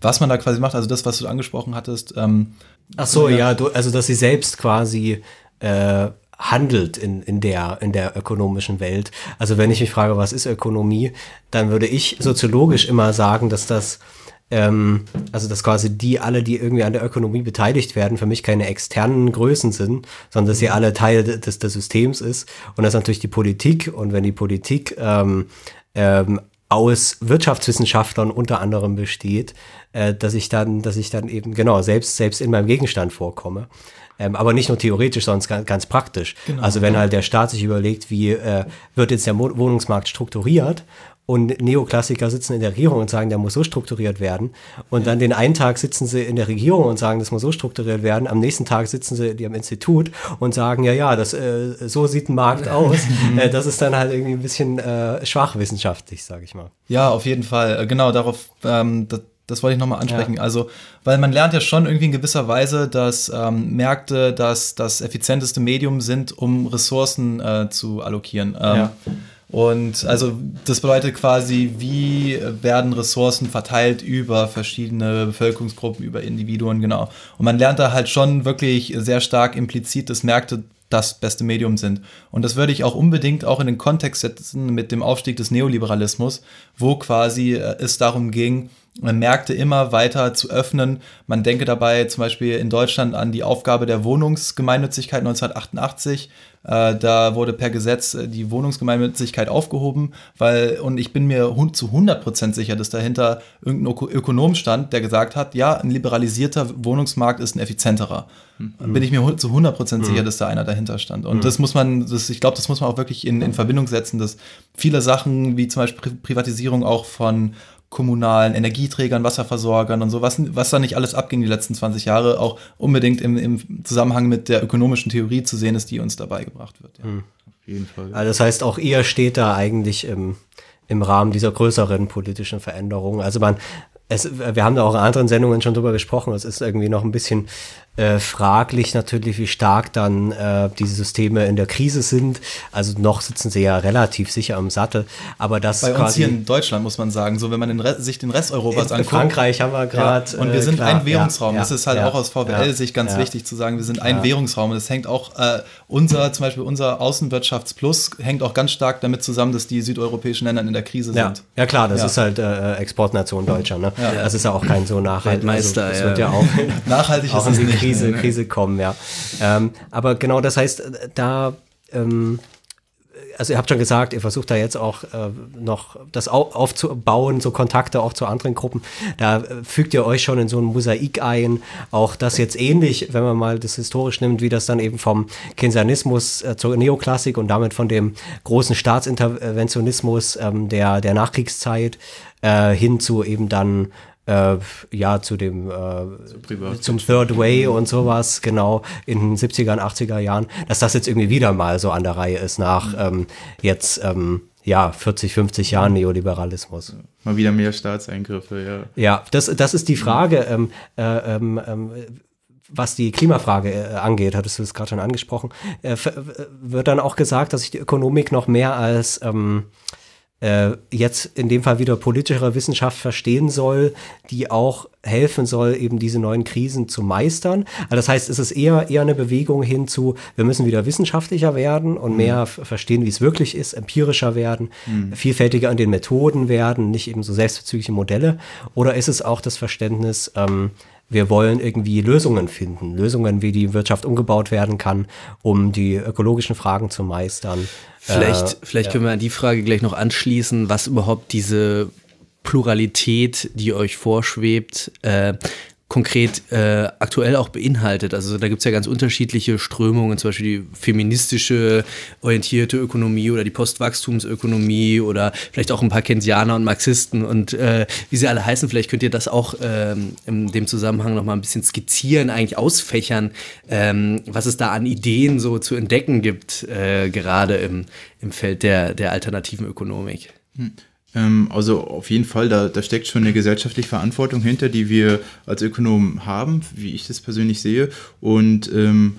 was man da quasi macht, also das, was du angesprochen hattest. Ähm, Ach so, ja, du, also dass sie selbst quasi äh, handelt in, in, der, in der ökonomischen Welt. Also wenn ich mich frage, was ist Ökonomie, dann würde ich soziologisch immer sagen, dass das ähm, also dass quasi die alle, die irgendwie an der Ökonomie beteiligt werden, für mich keine externen Größen sind, sondern dass sie alle Teil des, des Systems ist. Und das ist natürlich die Politik. Und wenn die Politik ähm, ähm, aus Wirtschaftswissenschaftlern unter anderem besteht, äh, dass ich dann, dass ich dann eben genau selbst selbst in meinem Gegenstand vorkomme. Ähm, aber nicht nur theoretisch, sondern ganz, ganz praktisch. Genau. also wenn halt der Staat sich überlegt, wie äh, wird jetzt der Mo Wohnungsmarkt strukturiert und Neoklassiker sitzen in der Regierung und sagen, der muss so strukturiert werden. Und dann den einen Tag sitzen sie in der Regierung und sagen, das muss so strukturiert werden. Am nächsten Tag sitzen sie ihrem Institut und sagen, ja, ja, das, äh, so sieht ein Markt aus. äh, das ist dann halt irgendwie ein bisschen äh, schwach wissenschaftlich, sage ich mal. Ja, auf jeden Fall. Äh, Genau, darauf, ähm, das, wollte ich nochmal ansprechen. Ja. Also, weil man lernt ja schon irgendwie in gewisser Weise, dass ähm, Märkte das, das effizienteste Medium sind, um Ressourcen äh, zu allokieren. Ähm, Ja. Und also das bedeutet quasi, wie werden Ressourcen verteilt über verschiedene Bevölkerungsgruppen, über Individuen, genau. Und man lernt da halt schon wirklich sehr stark implizit, dass Märkte das beste Medium sind. Und das würde ich auch unbedingt auch in den Kontext setzen mit dem Aufstieg des Neoliberalismus, wo quasi äh, es darum ging, Märkte immer weiter zu öffnen. Man denke dabei zum Beispiel in Deutschland an die Aufgabe der Wohnungsgemeinnützigkeit 1988. Äh, da wurde per Gesetz äh, die Wohnungsgemeinnützigkeit aufgehoben, weil, und ich bin mir zu 100% sicher, dass dahinter irgendein Öko Ökonom stand, der gesagt hat, ja, ein liberalisierter Wohnungsmarkt ist ein effizienterer. Bin ich mir zu 100% sicher, dass da einer dahinter stand. Und das muss man, das, ich glaube, das muss man auch wirklich in, in Verbindung setzen, dass viele Sachen, wie zum Beispiel Pri Privatisierung auch von kommunalen Energieträgern, Wasserversorgern und so, was, was da nicht alles abging die letzten 20 Jahre, auch unbedingt im, im Zusammenhang mit der ökonomischen Theorie zu sehen ist, die uns dabei gebracht wird. Ja. Auf jeden Fall. Also das heißt, auch ihr steht da eigentlich im, im Rahmen dieser größeren politischen Veränderungen. Also man, es, wir haben da auch in anderen Sendungen schon drüber gesprochen. Es ist irgendwie noch ein bisschen äh, fraglich natürlich, wie stark dann äh, diese Systeme in der Krise sind. Also noch sitzen sie ja relativ sicher im Sattel. Aber das Bei uns quasi hier in Deutschland muss man sagen, so wenn man den Re sich den Rest Europas anguckt. Frankreich haben wir Ja, gerade. und wir äh, sind klar, ein Währungsraum. ja, das ist halt ja, auch aus VWL-Sicht ganz ja. wichtig zu sagen, wir sind ein Währungsraum. Und das hängt auch, äh, unser, zum Beispiel unser Außenwirtschaftsplus hängt auch ganz stark damit zusammen, dass die südeuropäischen Länder in der Krise Ja, sind. ja klar, das Ja. ist halt äh, Exportnation Deutschland. Ne? Das ist ja auch kein so nachhaltig. Weltmeister, also, es ja. wird ja auch Nachhaltig auch ist in es nicht. Krise, ne? Krise kommen, ja. Ähm, aber genau, das heißt, da, ähm, also ihr habt schon gesagt, ihr versucht da jetzt auch äh, noch das au aufzubauen, so Kontakte auch zu anderen Gruppen. Da äh, fügt ihr euch schon in so ein Mosaik ein. Auch das jetzt ähnlich, wenn man mal das historisch nimmt, wie das dann eben vom Keynesianismus äh, zur Neoklassik und damit von dem großen Staatsinterventionismus ähm, der, der Nachkriegszeit äh, hin zu eben dann äh, ja, zu dem äh, zum Third Way und sowas, genau, in den 70er und 80er Jahren, dass das jetzt irgendwie wieder mal so an der Reihe ist nach ähm, jetzt ähm, ja 40, 50 Jahren Neoliberalismus. Mal wieder mehr Staatseingriffe, ja. Ja, das, das ist die Frage, ähm, äh, ähm, ähm, was die Klimafrage äh, angeht, hattest du das gerade schon angesprochen, äh, wird dann auch gesagt, dass sich die Ökonomik noch mehr als ähm, äh, jetzt in dem Fall wieder politischere Wissenschaft verstehen soll, die auch helfen soll, eben diese neuen Krisen zu meistern. Also das heißt, es ist eher, eher eine Bewegung hin zu, wir müssen wieder wissenschaftlicher werden und mehr f- verstehen, wie es wirklich ist, empirischer werden, vielfältiger an den Methoden werden, nicht eben so selbstbezügliche Modelle. Oder ist es auch das Verständnis, ähm, wir wollen irgendwie Lösungen finden, Lösungen, wie die Wirtschaft umgebaut werden kann, um die ökologischen Fragen zu meistern. Vielleicht, Äh, vielleicht können wir an die Frage gleich noch anschließen, was überhaupt diese Pluralität, die euch vorschwebt, äh, konkret äh, aktuell auch beinhaltet. Also da gibt es ja ganz unterschiedliche Strömungen, zum Beispiel die feministische orientierte Ökonomie oder die Postwachstumsökonomie oder vielleicht auch ein paar Keynesianer und Marxisten und äh, wie sie alle heißen. Vielleicht könnt ihr das auch ähm, in dem Zusammenhang noch mal ein bisschen skizzieren, eigentlich ausfächern, ähm, was es da an Ideen so zu entdecken gibt, äh, gerade im, im Feld der, der alternativen Ökonomik. Ähm, also auf jeden Fall, da, da steckt schon eine gesellschaftliche Verantwortung hinter, die wir als Ökonomen haben, wie ich das persönlich sehe. Und ähm,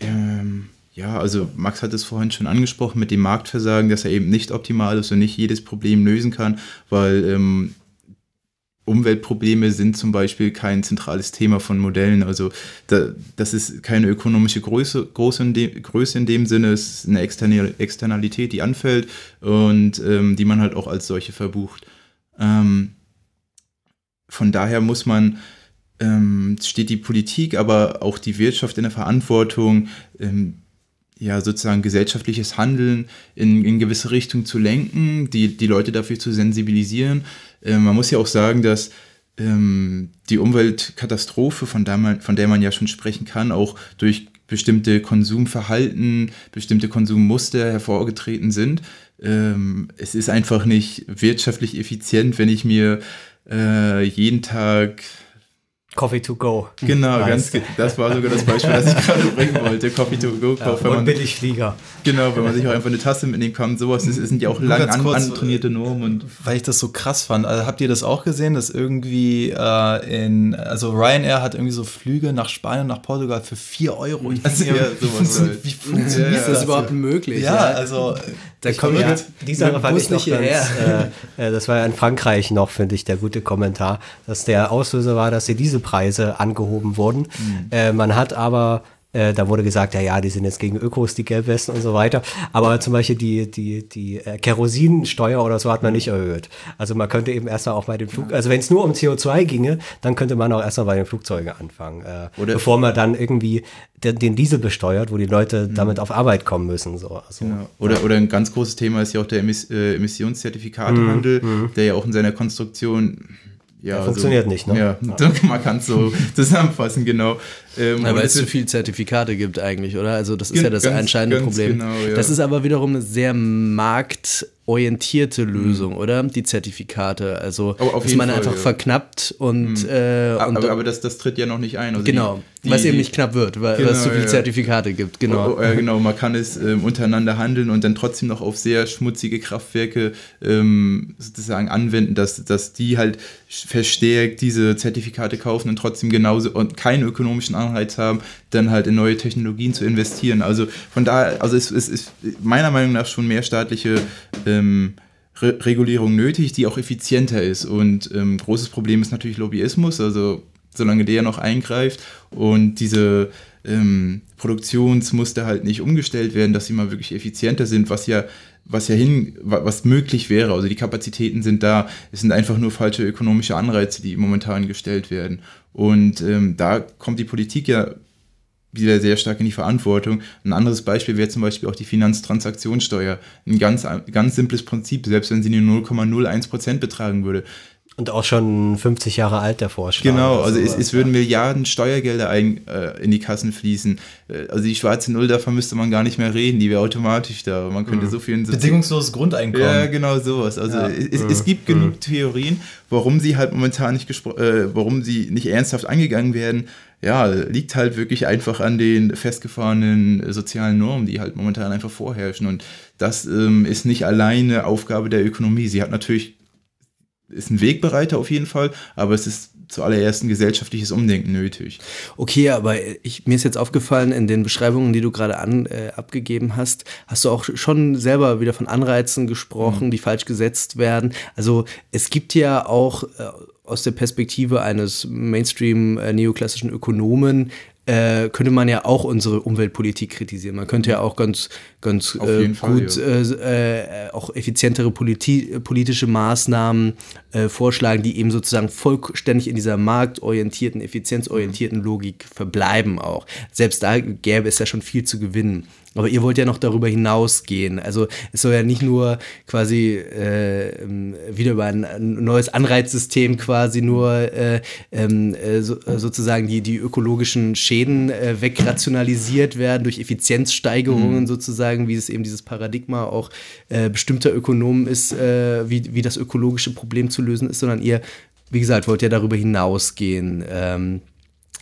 ähm, ja, also Max hat es vorhin schon angesprochen mit dem Marktversagen, dass er eben nicht optimal ist und nicht jedes Problem lösen kann, weil ähm, Umweltprobleme sind zum Beispiel kein zentrales Thema von Modellen. Also da, das ist keine ökonomische Größe, Größe, in dem, Größe in dem Sinne, es ist eine externe, Externalität, die anfällt und ähm, die man halt auch als solche verbucht. Ähm, von daher muss man, ähm, steht die Politik, aber auch die Wirtschaft in der Verantwortung, ähm, ja, sozusagen gesellschaftliches Handeln in, in gewisse Richtung zu lenken, die, die Leute dafür zu sensibilisieren. Äh, man muss ja auch sagen, dass ähm, die Umweltkatastrophe, von der, man, von der man ja schon sprechen kann, auch durch bestimmte Konsumverhalten, bestimmte Konsummuster hervorgetreten sind. Ähm, es ist einfach nicht wirtschaftlich effizient, wenn ich mir äh, jeden Tag Coffee to go. Genau, ganz, das war sogar das Beispiel, das ich gerade bringen wollte. Coffee to go Ja, wenn und man, Billigflieger. genau, wenn man sich auch einfach eine Tasse mitnehmen kann, sowas, das sind ja auch Nur lang ganz an, kurz, antrainierte Normen und Weil ich das so krass fand. Also, habt ihr das auch gesehen, dass irgendwie äh, in, also Ryanair hat irgendwie so Flüge nach Spanien, nach Portugal für 4 Euro. Ich weiß nicht, Ja, wie, sowas funktioniert, halt. wie funktioniert Ja, Ist das überhaupt möglich? Ja, also Da kommen wir mit Bus ich noch nicht hierher. ganz, äh, äh, das war ja in Frankreich noch, finde ich, der gute Kommentar, dass der Auslöser war, dass die Dieselpreise angehoben wurden. Äh, man hat aber, äh, da wurde gesagt, ja, ja, die sind jetzt gegen Ökos, die Gelbwesten und so weiter. Aber zum Beispiel die, die, die äh, Kerosinsteuer oder so hat man nicht erhöht. Also man könnte eben erstmal auch bei den Flug, also wenn es nur um CO2 ginge, dann könnte man auch erstmal bei den Flugzeugen anfangen. Äh, Oder- bevor man dann irgendwie den, den Diesel besteuert, wo die Leute damit auf Arbeit kommen müssen. So. Also, Genau. Oder, oder ein ganz großes Thema ist ja auch der Emiss äh, Emissionszertifikatehandel, der ja auch in seiner Konstruktion ja, Der funktioniert nicht, ne? Ja, man kann es so zusammenfassen, genau. Ähm, Ja, weil es zu viele Zertifikate gibt eigentlich, oder? Also das ist ja das ganz- entscheidende ganz Problem. genau, ja. Das ist aber wiederum eine sehr marktorientierte Lösung, oder? Die Zertifikate. Also dass man Fall, einfach ja. verknappt und, äh, und aber, aber das, das tritt ja noch nicht ein. Also genau, die, die, weil es eben nicht knapp wird, weil, Genau, es zu viele ja. Zertifikate gibt. Genau. Oh, oh, genau, man kann es ähm, untereinander handeln und dann trotzdem noch auf sehr schmutzige Kraftwerke ähm, sozusagen anwenden, dass, dass die halt verstärkt diese Zertifikate kaufen und trotzdem genauso und keinen ökonomischen Anreiz haben, dann halt in neue Technologien zu investieren. Also von daher, also es, ist meiner Meinung nach schon mehr staatliche ähm, Re Regulierung nötig, die auch effizienter ist. Und ähm, großes Problem ist natürlich Lobbyismus, also solange der noch eingreift und diese ähm, Produktionsmuster halt nicht umgestellt werden, dass sie mal wirklich effizienter sind, was ja was ja hin, wa- was möglich wäre. Also die Kapazitäten sind da. Es sind einfach nur falsche ökonomische Anreize, die momentan gestellt werden. Und ähm, da kommt die Politik ja wieder sehr stark in die Verantwortung. Ein anderes Beispiel wäre zum Beispiel auch die Finanztransaktionssteuer. Ein ganz, ganz simples Prinzip, selbst wenn sie nur 0,01 Prozent betragen würde. Und auch schon 50 Jahre alt, der Vorschlag. Genau, also es, sowas. es würden Milliarden Steuergelder ein, äh, in die Kassen fließen. Äh, also die schwarze Null, davon müsste man gar nicht mehr reden, die wäre automatisch da. Man könnte so viel in Sozi- bedingungsloses Grundeinkommen. Ja, genau sowas. Also es, es gibt genug Theorien, warum sie halt momentan nicht gespro- äh, warum sie nicht ernsthaft angegangen werden. Ja, liegt halt wirklich einfach an den festgefahrenen sozialen Normen, die halt momentan einfach vorherrschen. Und das ähm, ist nicht alleine Aufgabe der Ökonomie. Sie hat natürlich, ist ein Wegbereiter auf jeden Fall, aber es ist zuallererst ein gesellschaftliches Umdenken nötig. Okay, aber ich, mir ist jetzt aufgefallen, in den Beschreibungen, die du gerade an, äh, abgegeben hast, hast du auch schon selber wieder von Anreizen gesprochen, die falsch gesetzt werden. Also es gibt ja auch äh, aus der Perspektive eines Mainstream äh, neoklassischen Ökonomen äh, könnte man ja auch unsere Umweltpolitik kritisieren. Man könnte ja auch ganz, ganz äh, jeden Fall, gut ja. äh, äh, auch effizientere politi politische Maßnahmen äh, vorschlagen, die eben sozusagen vollständig in dieser marktorientierten, effizienzorientierten Logik verbleiben auch. Selbst da gäbe es ja schon viel zu gewinnen. Aber ihr wollt ja noch darüber hinausgehen. Also es soll ja nicht nur quasi äh, ähm, wieder über ein, neues Anreizsystem quasi nur äh, ähm, äh, so, äh, sozusagen die, die ökologischen Schäden äh, wegrationalisiert werden durch Effizienzsteigerungen sozusagen, wie es eben dieses Paradigma auch äh, bestimmter Ökonomen ist, äh, wie, wie das ökologische Problem zu lösen ist, sondern ihr, wie gesagt, wollt ja darüber hinausgehen. Ähm,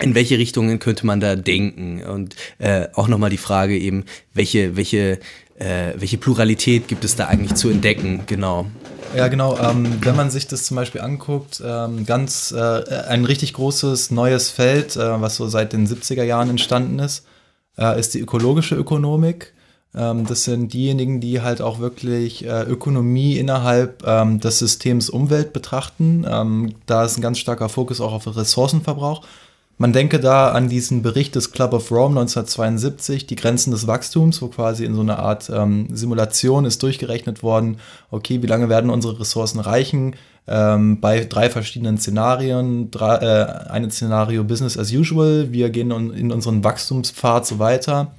in welche Richtungen könnte man da denken? Und äh, auch nochmal die Frage eben, welche, welche, äh, welche Pluralität gibt es da eigentlich zu entdecken? Genau. Ja, genau. Ähm, wenn man sich das zum Beispiel anguckt, ähm, ganz äh, ein richtig großes neues Feld, äh, was so seit den 70er Jahren entstanden ist, äh, ist die ökologische Ökonomik. Ähm, das sind diejenigen, die halt auch wirklich äh, Ökonomie innerhalb ähm, des Systems Umwelt betrachten. Ähm, da ist ein ganz starker Fokus auch auf Ressourcenverbrauch. Man denke da an diesen Bericht des Club of Rome 1972, die Grenzen des Wachstums, wo quasi in so einer Art ähm, Simulation ist durchgerechnet worden, okay, wie lange werden unsere Ressourcen reichen, ähm, bei drei verschiedenen Szenarien. Drei, äh, ein Szenario Business as usual, wir gehen in unseren Wachstumspfad so weiter.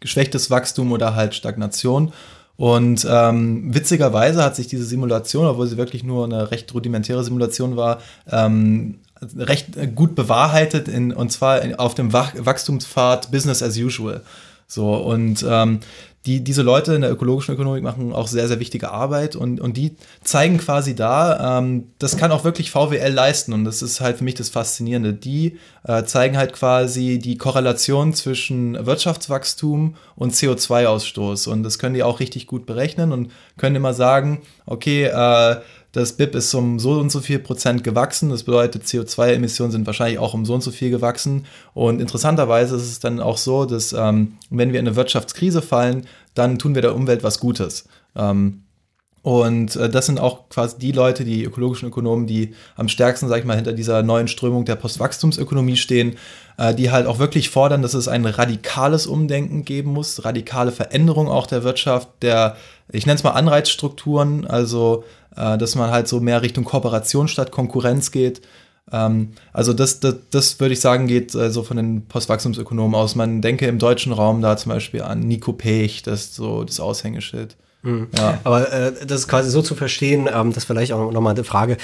Geschwächtes Wachstum oder halt Stagnation. Und ähm, witzigerweise hat sich diese Simulation, obwohl sie wirklich nur eine recht rudimentäre Simulation war, ähm, recht gut bewahrheitet, in, und zwar auf dem Wach Wachstumspfad Business as usual. So, und ähm, die, diese Leute in der ökologischen Ökonomik machen auch sehr, sehr wichtige Arbeit und, und die zeigen quasi da, ähm, das kann auch wirklich VWL leisten und das ist halt für mich das Faszinierende. Die äh, zeigen halt quasi die Korrelation zwischen Wirtschaftswachstum und CO2-Ausstoß und das können die auch richtig gut berechnen und können immer sagen, okay, äh, das BIP ist um so und so viel Prozent gewachsen. Das bedeutet, CO2-Emissionen sind wahrscheinlich auch um so und so viel gewachsen. Und interessanterweise ist es dann auch so, dass ähm, wenn wir in eine Wirtschaftskrise fallen, dann tun wir der Umwelt was Gutes. Ähm, und äh, das sind auch quasi die Leute, die ökologischen Ökonomen, die am stärksten, sag ich mal, hinter dieser neuen Strömung der Postwachstumsökonomie stehen, äh, die halt auch wirklich fordern, dass es ein radikales Umdenken geben muss, radikale Veränderung auch der Wirtschaft, der, ich nenne es mal Anreizstrukturen, also äh, dass man halt so mehr Richtung Kooperation statt Konkurrenz geht. Ähm, also das, das, das würde ich sagen, geht äh, so von den Postwachstumsökonomen aus. Man denke im deutschen Raum da zum Beispiel an Nico Pech, das ist so das Aushängeschild. Mhm. Ja. Aber äh, das ist quasi so zu verstehen, ähm, das ist vielleicht auch nochmal eine Frage.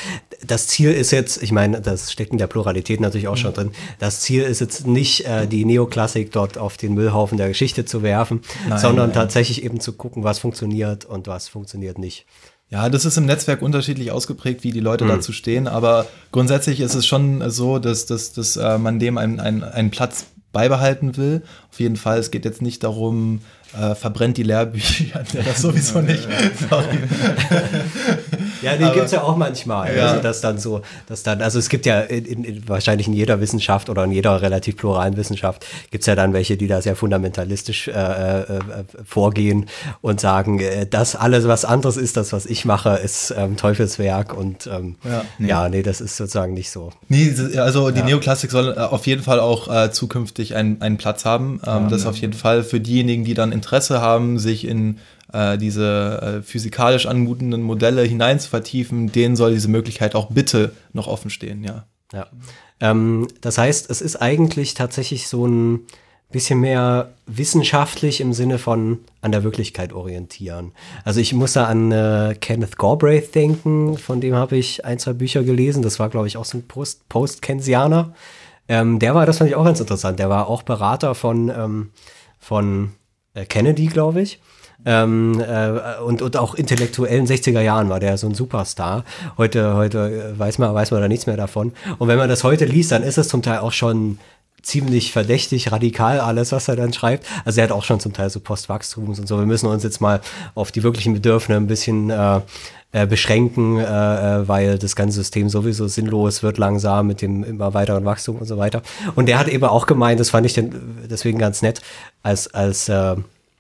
Das Ziel ist jetzt, ich meine, das steckt in der Pluralität natürlich auch mhm. schon drin, das Ziel ist jetzt nicht, äh, die Neoklassik dort auf den Müllhaufen der Geschichte zu werfen, nein, sondern nein. tatsächlich eben zu gucken, was funktioniert und was funktioniert nicht. Ja, das ist im Netzwerk unterschiedlich ausgeprägt, wie die Leute mhm. dazu stehen, aber grundsätzlich ist es schon so, dass, dass, dass äh, man dem einen, einen, einen Platz beibehalten will. Auf jeden Fall, es geht jetzt nicht darum, äh, verbrennt die Lehrbücher, ja, das sowieso nicht. ja, den gibt es ja auch manchmal. Ja. Also, dass dann so, dass dann, also es gibt ja in, in, wahrscheinlich in jeder Wissenschaft oder in jeder relativ pluralen Wissenschaft gibt es ja dann welche, die da sehr fundamentalistisch äh, äh, äh vorgehen und sagen, äh, das alles, was anderes ist, das, was ich mache, ist ähm, Teufelswerk und ähm, ja, nee. ja, nee, das ist sozusagen nicht so. Nee, also die ja. Neoklassik soll auf jeden Fall auch zukünftig einen, einen Platz haben. Ähm, das auf jeden Fall für diejenigen, die dann Interesse haben, sich in äh, diese äh, physikalisch anmutenden Modelle hinein zu vertiefen, denen soll diese Möglichkeit auch bitte noch offen stehen, ja. Ja. Ähm, das heißt, es ist eigentlich tatsächlich so ein bisschen mehr wissenschaftlich im Sinne von an der Wirklichkeit orientieren. Also ich muss da an äh, Kenneth Galbraith denken, von dem habe ich ein, zwei Bücher gelesen. Das war, glaube ich, auch so ein Post-Keynesianer. ähm, der war, das fand ich auch ganz interessant. Der war auch Berater von, ähm, von äh, Kennedy, glaube ich. Ähm, äh, und, und auch intellektuellen 60er Jahren war der so ein Superstar. Heute, heute weiß man, weiß man da nichts mehr davon. Und wenn man das heute liest, dann ist es zum Teil auch schon ziemlich verdächtig, radikal alles, was er dann schreibt. Also er hat auch schon zum Teil so Postwachstums und so. Wir müssen uns jetzt mal auf die wirklichen Bedürfnisse ein bisschen äh, äh, beschränken, äh, äh, weil das ganze System sowieso sinnlos wird langsam mit dem immer weiteren Wachstum und so weiter. Und der hat eben auch gemeint, das fand ich denn deswegen ganz nett, als, als äh,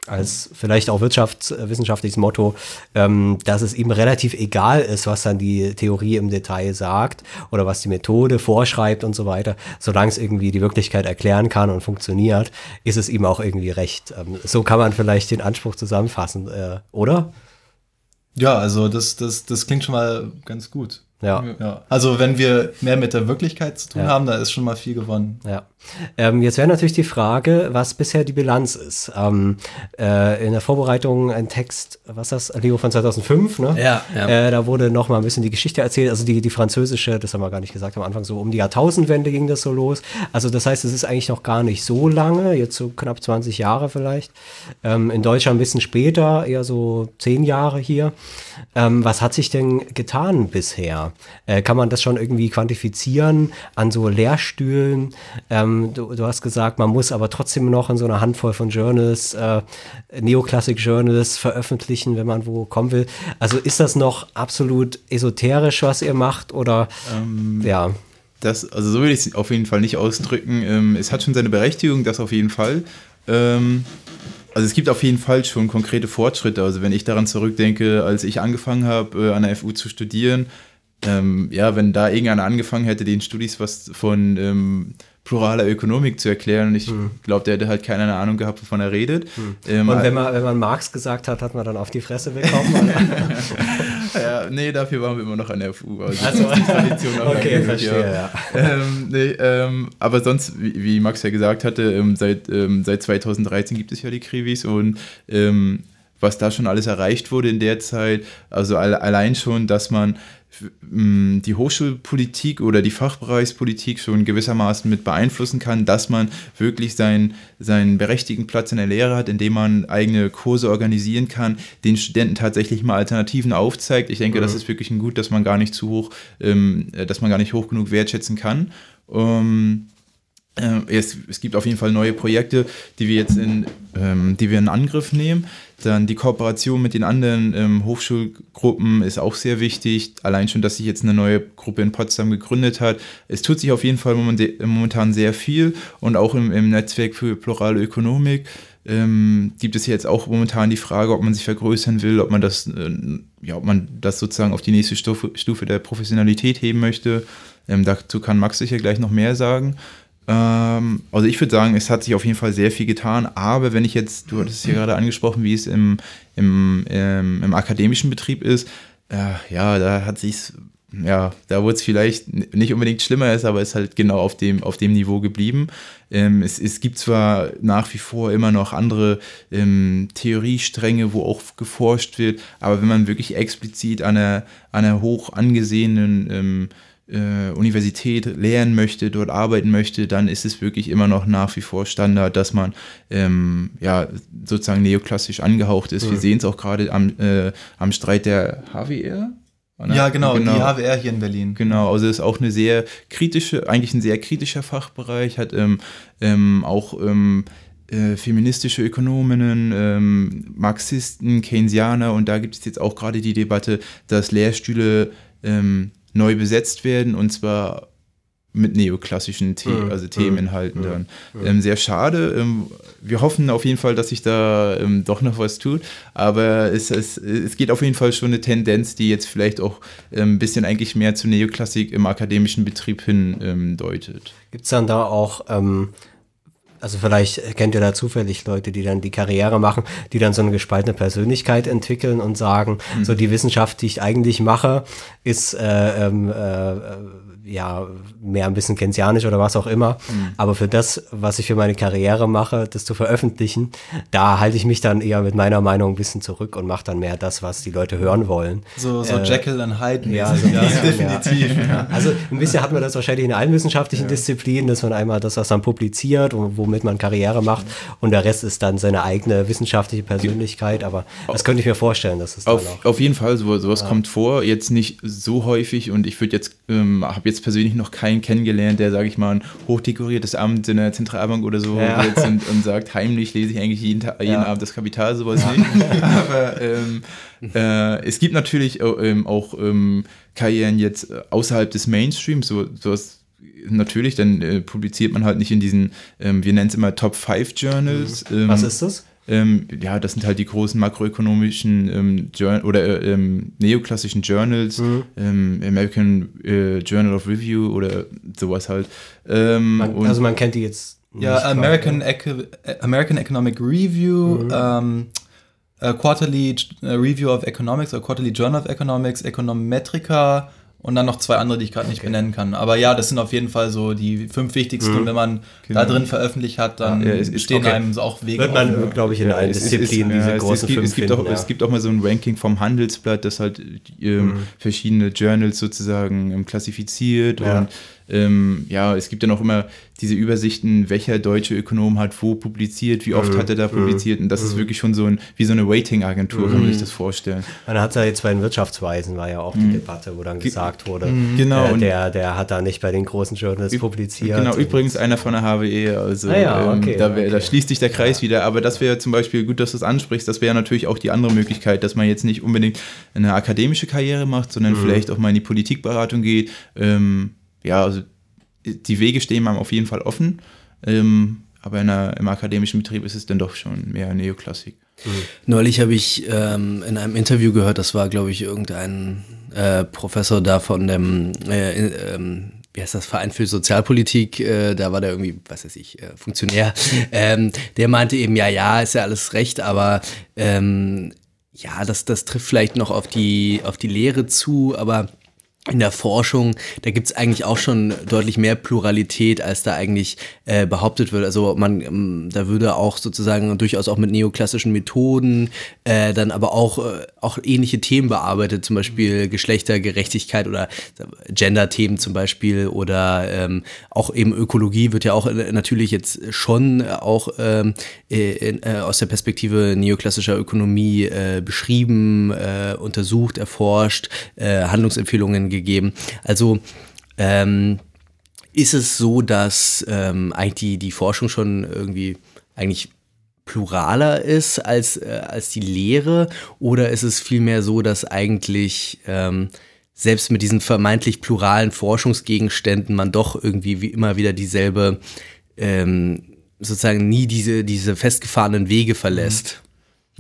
als vielleicht auch wirtschaftswissenschaftliches Motto, ähm, dass es ihm relativ egal ist, was dann die Theorie im Detail sagt oder was die Methode vorschreibt und so weiter. Solange es irgendwie die Wirklichkeit erklären kann und funktioniert, ist es ihm auch irgendwie recht. Ähm, so kann man vielleicht den Anspruch zusammenfassen, äh, oder? Ja, also das, das, das klingt schon mal ganz gut. Ja. ja. Also wenn wir mehr mit der Wirklichkeit zu tun ja. haben, da ist schon mal viel gewonnen. Ja. Ähm, jetzt wäre natürlich die Frage, was bisher die Bilanz ist. Ähm, äh, in der Vorbereitung ein Text, was ist das, Leo von 2005, ne? Ja. ja. Äh, da wurde noch mal ein bisschen die Geschichte erzählt, also die, die französische, das haben wir gar nicht gesagt am Anfang, so um die Jahrtausendwende ging das so los. Also das heißt, es ist eigentlich noch gar nicht so lange, jetzt so knapp 20 Jahre vielleicht. Ähm, in Deutschland ein bisschen später, eher so 10 Jahre hier. Ähm, was hat sich denn getan bisher? Äh, kann man das schon irgendwie quantifizieren an so Lehrstühlen? Ähm, du, du, hast gesagt, man muss aber trotzdem noch in so einer Handvoll von Journals, äh, Neoclassic Journals veröffentlichen, wenn man wo kommen will. Also ist das noch absolut esoterisch, was ihr macht? Oder ähm, ja? Das, also so will ich es auf jeden Fall nicht ausdrücken. Ähm, es hat schon seine Berechtigung, das auf jeden Fall. Ähm, also es gibt auf jeden Fall schon konkrete Fortschritte. Also wenn ich daran zurückdenke, als ich angefangen habe, äh, an der FU zu studieren, ähm, ja, wenn da irgendeiner angefangen hätte, den Studis was von, ähm, pluraler Ökonomik zu erklären. Und ich glaube, der hätte halt keine Ahnung gehabt, wovon er redet. Ähm, Und wenn man, wenn man Marx gesagt hat, hat man dann auf die Fresse bekommen. ja, nee, dafür waren wir immer noch an der FU. Also, Also, Tradition okay, verstehe, ja. ähm, nee, ähm, aber sonst, wie, wie Max ja gesagt hatte, ähm, seit, seit 2013 gibt es ja die Krivis und was da schon alles erreicht wurde in der Zeit, also all, allein schon, dass man die Hochschulpolitik oder die Fachbereichspolitik schon gewissermaßen mit beeinflussen kann, dass man wirklich seinen, seinen berechtigten Platz in der Lehre hat, indem man eigene Kurse organisieren kann, den Studenten tatsächlich mal Alternativen aufzeigt. Ich denke, das ist wirklich ein Gut, dass man gar nicht zu hoch, ähm, äh, dass man gar nicht hoch genug wertschätzen kann. Ähm, äh, es, es gibt auf jeden Fall neue Projekte, die wir jetzt in, ähm, die wir in Angriff nehmen. Dann die Kooperation mit den anderen ähm, Hochschulgruppen ist auch sehr wichtig. Allein schon, dass sich jetzt eine neue Gruppe in Potsdam gegründet hat. Es tut sich auf jeden Fall moment- momentan sehr viel und auch im, im Netzwerk für plurale Ökonomik ähm, gibt es jetzt auch momentan die Frage, ob man sich vergrößern will, ob man das, äh, ja, ob man das sozusagen auf die nächste Stufe, Stufe der Professionalität heben möchte. Ähm, dazu kann Max sicher gleich noch mehr sagen. Ähm, also ich würde sagen, es hat sich auf jeden Fall sehr viel getan, aber wenn ich jetzt, du hattest es ja gerade angesprochen, wie es im, im, im, im akademischen Betrieb ist, äh, ja, da hat sich's, ja, da wurde es vielleicht nicht unbedingt schlimmer ist, aber ist halt genau auf dem, auf dem Niveau geblieben. Ähm, es, es gibt zwar nach wie vor immer noch andere ähm, Theoriestränge, wo auch geforscht wird, aber wenn man wirklich explizit an einer, einer hoch angesehenen ähm, äh, Universität lehren möchte, dort arbeiten möchte, dann ist es wirklich immer noch nach wie vor Standard, dass man ähm, ja sozusagen neoklassisch angehaucht ist. Wir sehen es auch gerade am, äh, am Streit der HWR. oder? Ja, genau, die HWR hier in Berlin. Genau, also ist auch eine sehr kritische, eigentlich ein sehr kritischer Fachbereich, hat ähm, ähm, auch ähm, äh, feministische Ökonominnen, ähm, Marxisten, Keynesianer und da gibt es jetzt auch gerade die Debatte, dass Lehrstühle ähm, neu besetzt werden und zwar mit neoklassischen The Mhm. also Themeninhalten dann. Ähm, sehr schade. Ähm, wir hoffen auf jeden Fall, dass sich da ähm, doch noch was tut. Aber es, es, es geht auf jeden Fall schon eine Tendenz, die jetzt vielleicht auch ähm, ein bisschen eigentlich mehr zu Neoklassik im akademischen Betrieb hin ähm, deutet. Gibt es dann da auch, ähm, also vielleicht kennt ihr da zufällig Leute, die dann die Karriere machen, die dann so eine gespaltene Persönlichkeit entwickeln und sagen, so die Wissenschaft, die ich eigentlich mache, ist äh, ähm, äh, äh, ja mehr ein bisschen keynesianisch oder was auch immer. Aber für das, was ich für meine Karriere mache, das zu veröffentlichen, da halte ich mich dann eher mit meiner Meinung ein bisschen zurück und mache dann mehr das, was die Leute hören wollen. So, so Äh, Jekyll und Hyde. Ja, so ja, definitiv. Ja. Also ein bisschen hat man das wahrscheinlich in allen wissenschaftlichen Disziplinen, dass man einmal das, was man publiziert und womit man Karriere macht und der Rest ist dann seine eigene wissenschaftliche Persönlichkeit, aber das könnte ich mir vorstellen, dass es. Auf, auf jeden Fall, so, sowas kommt vor, jetzt nicht so häufig und ich würde jetzt, ähm, habe jetzt persönlich noch keinen kennengelernt, der, sage ich mal, ein hochdekoriertes Amt in der Zentralbank oder so Ja. sitzt und, und sagt, heimlich lese ich eigentlich jeden, Ta- jeden Ja. Abend das Kapital, sowas nicht. Aber ähm, äh, es gibt natürlich auch, ähm, auch ähm, Karrieren jetzt äh, außerhalb des Mainstreams, so, sowas Natürlich, dann äh, publiziert man halt nicht in diesen, ähm, wir nennen es immer Top 5 Journals. Ähm, was ist das? Ähm, ja, das sind halt die großen makroökonomischen ähm, Jour oder äh, ähm, neoklassischen Journals, ähm, American äh, Journal of Review oder sowas halt. Ähm, Man, und also man kennt die jetzt Ja, nicht, American, Eco American Economic Review, ähm, äh, Quarterly äh, Review of Economics oder Quarterly Journal of Economics, Econometrica und dann noch zwei andere, die ich gerade nicht benennen kann. Aber ja, das sind auf jeden Fall so die fünf wichtigsten. Und wenn man da drin veröffentlicht hat, dann Ja, es ist- stehen okay. einem so auch Wege wird man, offen. glaube ich, in allen Disziplinen diese ja, es- großen es gibt, fünf es gibt, finden, auch, ja. es gibt auch mal so ein Ranking vom Handelsblatt, das halt ähm, verschiedene Journals sozusagen ähm, klassifiziert Ja. und ähm, ja, es gibt dann auch immer diese Übersichten, welcher deutsche Ökonom hat wo publiziert, wie oft hat er da publiziert und das ist wirklich schon so ein, wie so eine Rating-Agentur, kann man sich das vorstellen. Man hat ja jetzt bei den Wirtschaftsweisen war ja auch die Debatte, wo dann gesagt wurde, Genau, äh, der, der hat da nicht bei den großen Journals publiziert. Genau, übrigens einer von der HWE, also Ah ja, okay, ähm, da, wär, da okay. schließt sich der Kreis wieder, aber das wäre zum Beispiel, gut, dass du es ansprichst, das wäre natürlich auch die andere Möglichkeit, dass man jetzt nicht unbedingt eine akademische Karriere macht, sondern Mhm. vielleicht auch mal in die Politikberatung geht. Ähm, ja, also die Wege stehen einem auf jeden Fall offen, ähm, aber in einer, im akademischen Betrieb ist es dann doch schon mehr Neoklassik. Neulich habe ich ähm, in einem Interview gehört, das war, glaube ich, irgendein äh, Professor da von dem äh, ähm, wie heißt das, Verein für Sozialpolitik, äh, da war der irgendwie, was weiß ich, äh, Funktionär, ähm, der meinte eben, ja, ja, ist ja alles recht, aber ähm, ja, das, das trifft vielleicht noch auf die, auf die Lehre zu, aber in der Forschung, da gibt's eigentlich auch schon deutlich mehr Pluralität, als da eigentlich äh, behauptet wird. Also man, ähm, da würde auch sozusagen durchaus auch mit neoklassischen Methoden äh, dann aber auch, äh, auch ähnliche Themen bearbeitet, zum Beispiel Geschlechtergerechtigkeit oder Gender-Themen zum Beispiel oder ähm, auch eben Ökologie wird ja auch äh, natürlich jetzt schon auch ähm, äh, in, äh, aus der Perspektive neoklassischer Ökonomie äh, beschrieben, äh, untersucht, erforscht, äh, Handlungsempfehlungen gegeben. Also ähm, ist es so, dass ähm, eigentlich die, die Forschung schon irgendwie eigentlich pluraler ist als, äh, als die Lehre? Oder ist es vielmehr so, dass eigentlich ähm, selbst mit diesen vermeintlich pluralen Forschungsgegenständen man doch irgendwie wie immer wieder dieselbe, ähm, sozusagen nie diese, diese festgefahrenen Wege verlässt?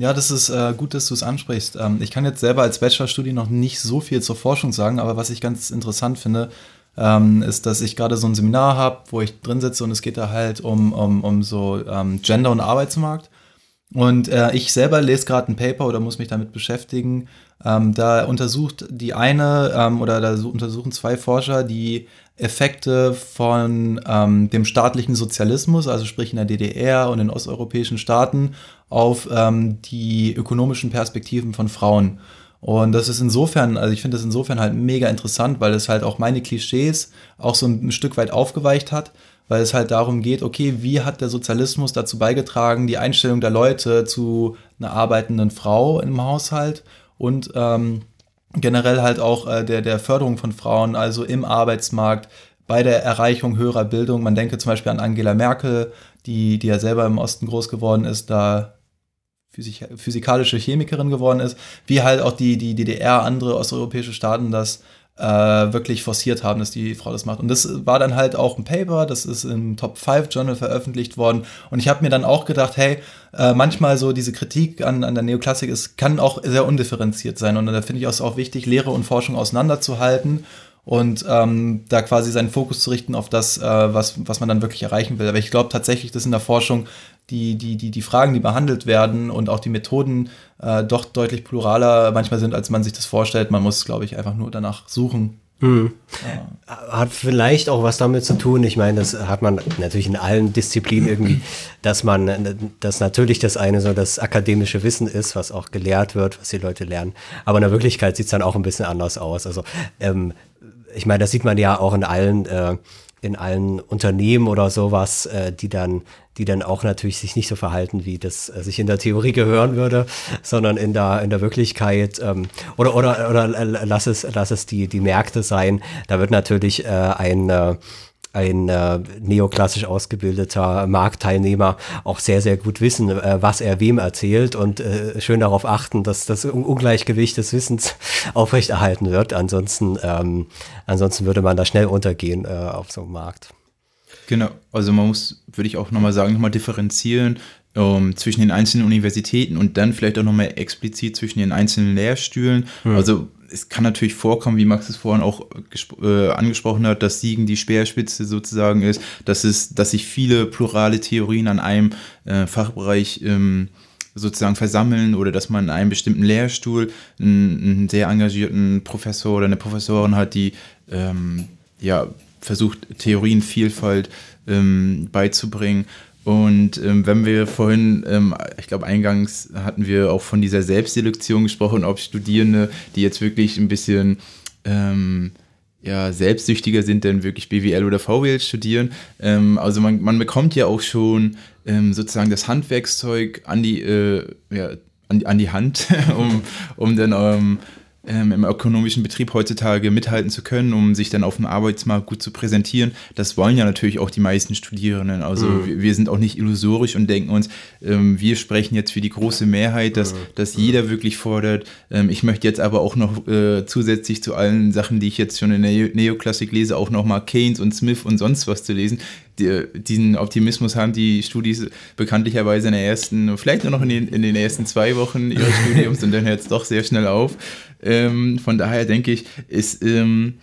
Ja, das ist äh, gut, dass du es ansprichst. Ähm, ich kann jetzt selber als Bachelorstudie noch nicht so viel zur Forschung sagen, aber was ich ganz interessant finde, ähm, ist, dass ich gerade so ein Seminar habe, wo ich drin sitze und es geht da halt um, um, um so ähm, Gender und Arbeitsmarkt. Und äh, ich selber lese gerade ein Paper oder muss mich damit beschäftigen. Ähm, da untersucht die eine ähm, oder da untersuchen zwei Forscher die Effekte von ähm, dem staatlichen Sozialismus, also sprich in der DDR und in osteuropäischen Staaten, auf ähm, die ökonomischen Perspektiven von Frauen. Und das ist insofern, also ich finde das insofern halt mega interessant, weil es halt auch meine Klischees auch so ein, Stück weit aufgeweicht hat, weil es halt darum geht, okay, wie hat der Sozialismus dazu beigetragen, die Einstellung der Leute zu einer arbeitenden Frau im Haushalt und ähm, generell halt auch äh, der, der Förderung von Frauen, also im Arbeitsmarkt, bei der Erreichung höherer Bildung. Man denke zum Beispiel an Angela Merkel, die, die ja selber im Osten groß geworden ist, da Physik physikalische Chemikerin geworden ist, wie halt auch die, die DDR, andere osteuropäische Staaten das äh, wirklich forciert haben, dass die Frau das macht. Und das war dann halt auch ein Paper, das ist im Top 5 Journal veröffentlicht worden. Und ich habe mir dann auch gedacht, hey, äh, manchmal so diese Kritik an, an der Neoklassik ist, kann auch sehr undifferenziert sein. Und da finde ich es auch wichtig, Lehre und Forschung auseinanderzuhalten und ähm, da quasi seinen Fokus zu richten auf das, äh, was, was man dann wirklich erreichen will. Aber ich glaube tatsächlich, dass in der Forschung die, die, die, die Fragen, die behandelt werden und auch die Methoden äh, doch deutlich pluraler manchmal sind, als man sich das vorstellt. Man muss, glaube ich, einfach nur danach suchen. Hm. Ja. Hat vielleicht auch was damit zu tun. Ich meine, das hat man natürlich in allen Disziplinen irgendwie, dass man, dass natürlich das eine so das akademische Wissen ist, was auch gelehrt wird, was die Leute lernen. Aber in der Wirklichkeit sieht es dann auch ein bisschen anders aus. Also ähm, ich meine, das sieht man ja auch in allen, äh, in allen Unternehmen oder sowas, äh, die dann, die dann auch natürlich sich nicht so verhalten, wie das äh, sich in der Theorie gehören würde, sondern in der, in der Wirklichkeit, ähm, oder, oder, oder lass es, lass es die, die Märkte sein. Da wird natürlich äh, ein, äh, ein äh, neoklassisch ausgebildeter Marktteilnehmer auch sehr, sehr gut wissen, äh, was er wem erzählt und äh, schön darauf achten, dass das Ungleichgewicht des Wissens aufrechterhalten wird. Ansonsten, ähm, ansonsten würde man da schnell untergehen äh, auf so einem Markt. Genau, also man muss, würde ich auch nochmal sagen, nochmal differenzieren ähm, zwischen den einzelnen Universitäten und dann vielleicht auch nochmal explizit zwischen den einzelnen Lehrstühlen. Hm. Also es kann natürlich vorkommen, wie Max es vorhin auch äh, angesprochen hat, dass Siegen die Speerspitze sozusagen ist, dass es, dass sich viele plurale Theorien an einem äh, Fachbereich ähm, sozusagen versammeln oder dass man in einem bestimmten Lehrstuhl einen, einen sehr engagierten Professor oder eine Professorin hat, die ähm, ja versucht, Theorienvielfalt ähm, beizubringen. Und ähm, wenn wir vorhin, ähm, ich glaube, eingangs hatten wir auch von dieser Selbstselektion gesprochen, ob Studierende, die jetzt wirklich ein bisschen ähm, ja, selbstsüchtiger sind, denn wirklich BWL oder VWL studieren. Ähm, also man, man bekommt ja auch schon ähm, sozusagen das Handwerkszeug an die, äh, ja, an, an die Hand, um, um dann ähm, im ökonomischen Betrieb heutzutage mithalten zu können, um sich dann auf dem Arbeitsmarkt gut zu präsentieren. Das wollen ja natürlich auch die meisten Studierenden. Also mhm. wir, wir, sind auch nicht illusorisch und denken uns, ähm, wir sprechen jetzt für die große Mehrheit, dass, mhm. dass jeder wirklich fordert. Ähm, ich möchte jetzt aber auch noch äh, zusätzlich zu allen Sachen, die ich jetzt schon in der Neoklassik lese, auch noch mal Keynes und Smith und sonst was zu lesen die, diesen Optimismus haben die Studis bekanntlicherweise in der ersten, vielleicht nur noch in den, in den ersten zwei Wochen ihres Studiums und dann hört es doch sehr schnell auf. Ähm, von daher denke ich, ist, ähm,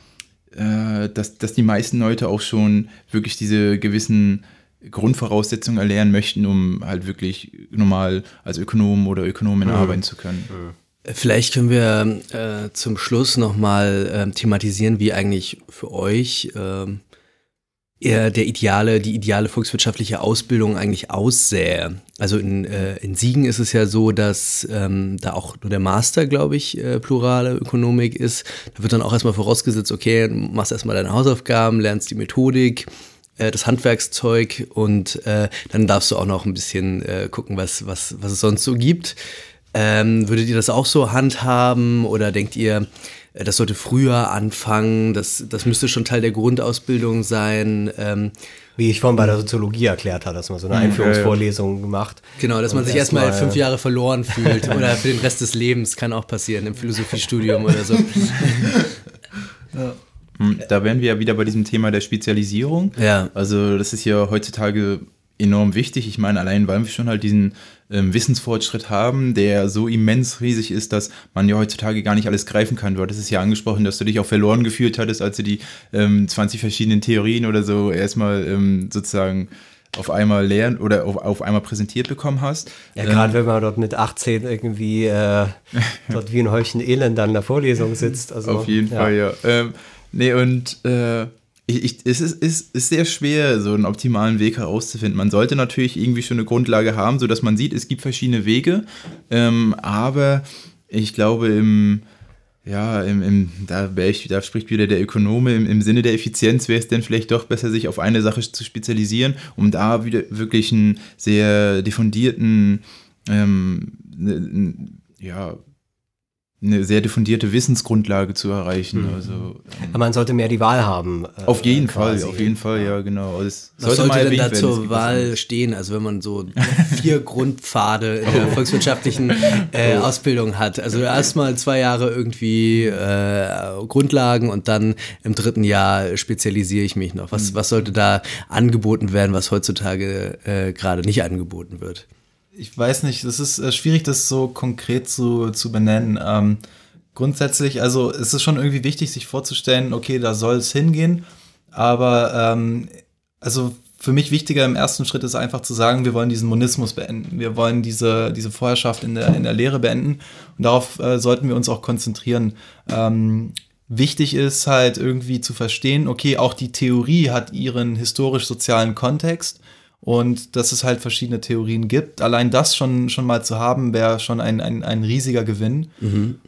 äh, dass, dass die meisten Leute auch schon wirklich diese gewissen Grundvoraussetzungen erlernen möchten, um halt wirklich normal als Ökonom oder Ökonomin arbeiten zu können. Vielleicht können wir äh, zum Schluss nochmal äh, thematisieren, wie eigentlich für euch ähm, der ideale, die ideale volkswirtschaftliche Ausbildung eigentlich aussähe. Also in, äh, in Siegen ist es ja so, dass ähm, da auch nur der Master, glaube ich, äh, plurale Ökonomik ist. Da wird dann auch erstmal vorausgesetzt, okay, machst erstmal deine Hausaufgaben, lernst die Methodik, äh, das Handwerkszeug und äh, dann darfst du auch noch ein bisschen äh, gucken, was, was, was es sonst so gibt. Ähm, würdet ihr das auch so handhaben oder denkt ihr, das sollte früher anfangen, das, das müsste schon Teil der Grundausbildung sein? Ähm, Wie ich vorhin bei der Soziologie erklärt habe, dass man so eine Einführungsvorlesung gemacht. genau, dass man sich erstmal erstmal- fünf Jahre verloren fühlt oder für den Rest des Lebens, kann auch passieren im Philosophiestudium oder so. Hm, Da wären wir ja wieder bei diesem Thema der Spezialisierung. Ja. Also das ist ja heutzutage enorm wichtig. Ich meine, allein weil wir schon halt diesen ähm, Wissensfortschritt haben, der so immens riesig ist, dass man ja heutzutage gar nicht alles greifen kann. Du hattest es ja angesprochen, dass du dich auch verloren gefühlt hattest, als du die ähm, 20 verschiedenen Theorien oder so erstmal ähm, sozusagen auf einmal lernen oder auf, auf einmal präsentiert bekommen hast. Ja, gerade wenn man dort mit 18 irgendwie äh, dort wie ein Häufchen Elend an der Vorlesung sitzt. Also, Auf jeden ja. Fall, ja. Ähm, nee, und äh, ich, ich, es ist, ist, ist sehr schwer, so einen optimalen Weg herauszufinden. Man sollte natürlich irgendwie schon eine Grundlage haben, sodass man sieht, es gibt verschiedene Wege. Ähm, aber ich glaube, im, ja, im, im, da, ich, da spricht wieder der Ökonome, im, im Sinne der Effizienz wäre es dann vielleicht doch besser, sich auf eine Sache zu spezialisieren, um da wieder wirklich einen sehr diffundierten, ähm, ja, eine sehr diffundierte Wissensgrundlage zu erreichen. Also ähm, Aber man sollte mehr die Wahl haben. äh, auf jeden quasi. Fall, auf jeden Fall, ja, genau. Es Was sollte mal denn da zur Wahl stehen? Also wenn man so vier Grundpfade in der volkswirtschaftlichen äh, Ausbildung hat. Also erstmal zwei Jahre irgendwie äh, Grundlagen und dann im dritten Jahr spezialisiere ich mich noch. Was, was sollte da angeboten werden, was heutzutage äh, gerade nicht angeboten wird? Ich weiß nicht, es ist äh, schwierig, das so konkret zu, zu benennen. Ähm, grundsätzlich, also es ist schon irgendwie wichtig, sich vorzustellen, okay, da soll es hingehen, aber ähm, also für mich wichtiger im ersten Schritt ist einfach zu sagen, wir wollen diesen Monismus beenden. Wir wollen diese, diese Vorherrschaft in der, in der Lehre beenden und darauf äh, sollten wir uns auch konzentrieren. Ähm, wichtig ist halt irgendwie zu verstehen, okay, auch die Theorie hat ihren historisch-sozialen Kontext und dass es halt verschiedene Theorien gibt. Allein das schon, schon mal zu haben, wäre schon ein, ein, ein riesiger Gewinn.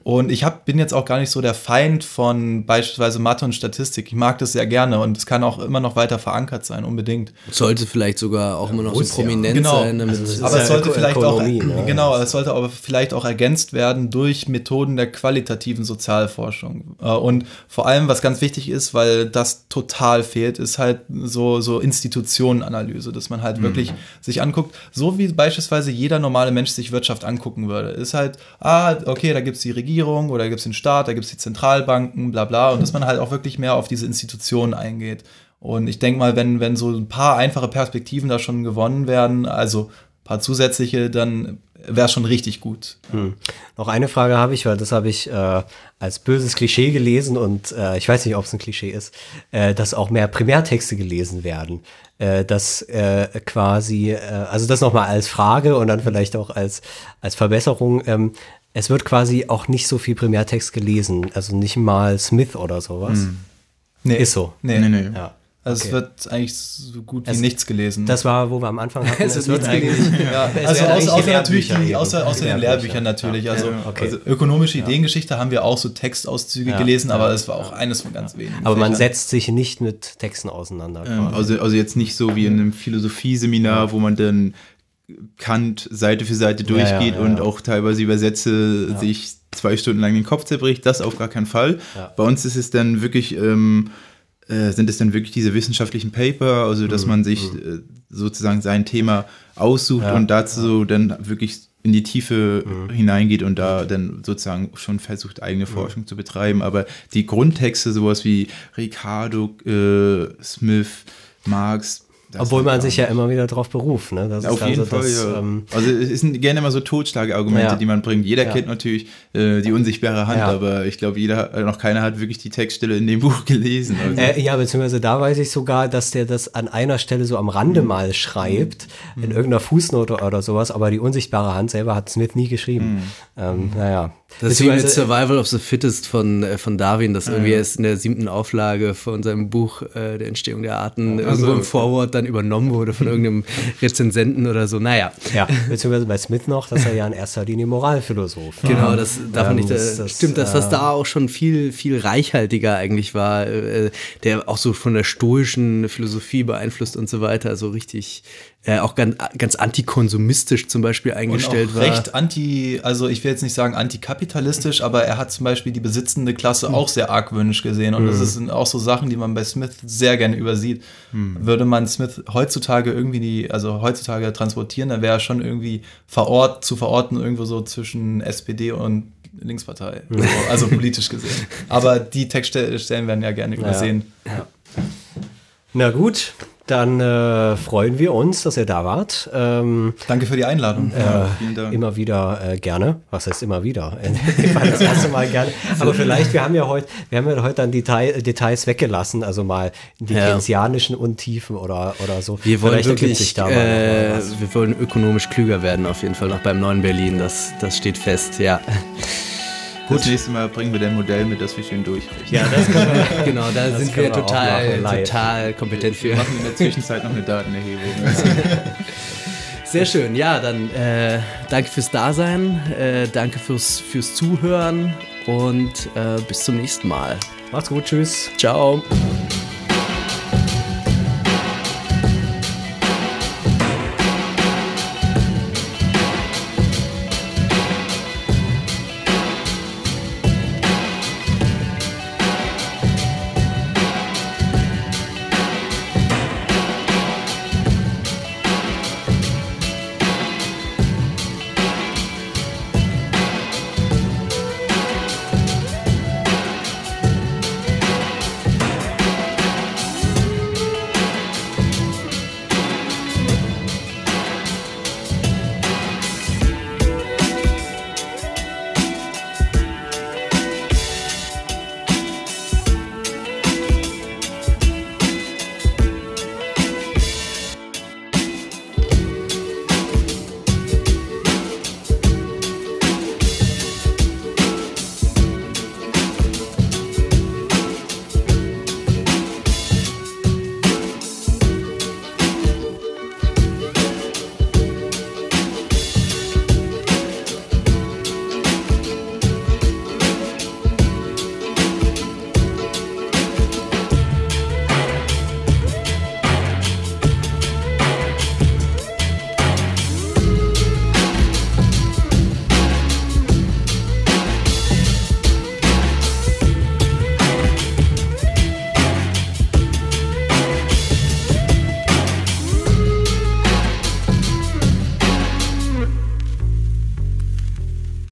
Und ich hab, bin jetzt auch gar nicht so der Feind von beispielsweise Mathe und Statistik. Ich mag das sehr gerne und es kann auch immer noch weiter verankert sein, unbedingt. Sollte vielleicht sogar auch immer noch so muss ja. prominent Genau. sein. Damit Also Aber es sollte vielleicht auch, Ökonomie, ne? genau, es sollte aber vielleicht auch ergänzt werden durch Methoden der qualitativen Sozialforschung. Äh, Und vor allem, was ganz wichtig ist, weil das total fehlt, ist halt so, so Institutionenanalyse, dass man halt wirklich sich anguckt, so wie beispielsweise jeder normale Mensch sich Wirtschaft angucken würde. Ist halt, ah, okay, da gibt's die Regierung oder da gibt's den Staat, da gibt's die Zentralbanken, bla bla, und dass man halt auch wirklich mehr auf diese Institutionen eingeht. Und ich denke mal, wenn, wenn so ein paar einfache Perspektiven da schon gewonnen werden, also ein paar zusätzliche, dann wäre schon richtig gut. Hm. Noch eine Frage habe ich, weil das habe ich äh, als böses Klischee gelesen und äh, ich weiß nicht, ob es ein Klischee ist, äh, dass auch mehr Primärtexte gelesen werden. Äh, dass äh, quasi, äh, also das nochmal als Frage und dann vielleicht auch als, als Verbesserung. Ähm, es wird quasi auch nicht so viel Primärtext gelesen, also nicht mal Smith oder sowas. Nee, Ist so. Nee, Nee, nee. Ja. Also okay. es wird eigentlich so gut wie Es- nichts gelesen. Das war, wo wir am Anfang hatten. Es ist nichts eigentlich, ja, es also außer, außer natürlich außer, außer den Lehrbücher. Lehrbüchern natürlich. Ja. Also, Ja, okay. also ökonomische Ideengeschichte haben wir auch so Textauszüge Ja. gelesen, aber Ja. es war auch eines von ganz wenigen. Aber man setzt sich nicht mit Texten auseinander. Ähm, also, also jetzt nicht so wie in einem Philosophieseminar, wo man dann Kant Seite für Seite Ja, ja, durchgeht ja, und ja. auch teilweise über Sätze sich zwei Stunden lang den Kopf zerbricht. Das auf gar keinen Fall. Ja. Bei uns ist es dann wirklich, ähm, äh, sind es dann wirklich diese wissenschaftlichen Paper, also dass man sich äh, sozusagen sein Thema aussucht Mhm. Ja, und dazu so dann wirklich in die Tiefe Mhm. hineingeht und da dann sozusagen schon versucht, eigene Forschung zu betreiben. Aber die Grundtexte, sowas wie Ricardo, äh, Smith, Marx, Das Obwohl man sich ja immer wieder drauf beruft. Ne? Das Auf ist jeden also Fall, das, ja. ähm, also es sind gerne immer so Totschlagargumente, Ja. die man bringt. Jeder Ja. kennt natürlich äh, die unsichtbare Hand, aber ich glaube, jeder, äh, noch keiner hat wirklich die Textstelle in dem Buch gelesen. Also. Äh, ja, beziehungsweise da weiß ich sogar, dass der das an einer Stelle so am Mhm. Rande mal schreibt, in irgendeiner Fußnote oder sowas, aber die unsichtbare Hand selber hat Smith nie geschrieben. Mhm. Ähm, naja. Das ist wie mit Survival of the Fittest von, äh, von Darwin, das irgendwie erst in der siebten Auflage von seinem Buch äh, Der Entstehung der Arten irgendwo im Vorwort dann übernommen wurde von irgendeinem Rezensenten oder so. Naja, Ja, beziehungsweise bei Smith noch, dass er ja in erster Linie Moralphilosoph war. Genau, das darf man Ähm, nicht. das- äh, das, stimmt, dass das äh, da auch schon viel, viel reichhaltiger eigentlich war, äh, der auch so von der stoischen Philosophie beeinflusst und so weiter, also richtig äh, auch ganz, ganz antikonsumistisch zum Beispiel eingestellt war. recht anti, also ich will jetzt nicht sagen antikapitalistisch, aber er hat zum Beispiel die besitzende Klasse auch sehr argwöhnisch gesehen. Und das sind auch so Sachen, die man bei Smith sehr gerne übersieht. Würde man Smith heutzutage irgendwie die, also heutzutage transportieren, dann wäre er schon irgendwie verort, zu verorten irgendwo so zwischen SPD und Linkspartei. So, also politisch gesehen. Aber die Textstellen werden ja gerne übersehen. Na gut, dann äh, freuen wir uns, dass ihr da wart. Ähm, Danke für die Einladung. Vielen Dank. immer wieder äh, gerne. Was heißt immer wieder? Ich war das erste Mal gerne. Aber vielleicht, wir haben ja heute, wir haben ja heute dann Detail, Details weggelassen, also mal die Ja. keynesianischen Untiefen oder, oder so. wir wollen Vielleicht wirklich, sich da mal äh, wir wollen ökonomisch klüger werden, auf jeden Fall noch beim neuen Berlin. Das, das steht fest, ja. Das nächste Mal bringen wir dein Modell mit, das wir schön durchrechnen. Ja, das können wir. Genau, da sind können wir wir total, total kompetent für. Wir machen in der Zwischenzeit noch eine Datenerhebung. Sehr schön, ja, dann äh, danke fürs Dasein, äh, danke fürs, fürs Zuhören und äh, bis zum nächsten Mal. Macht's gut, tschüss. Ciao.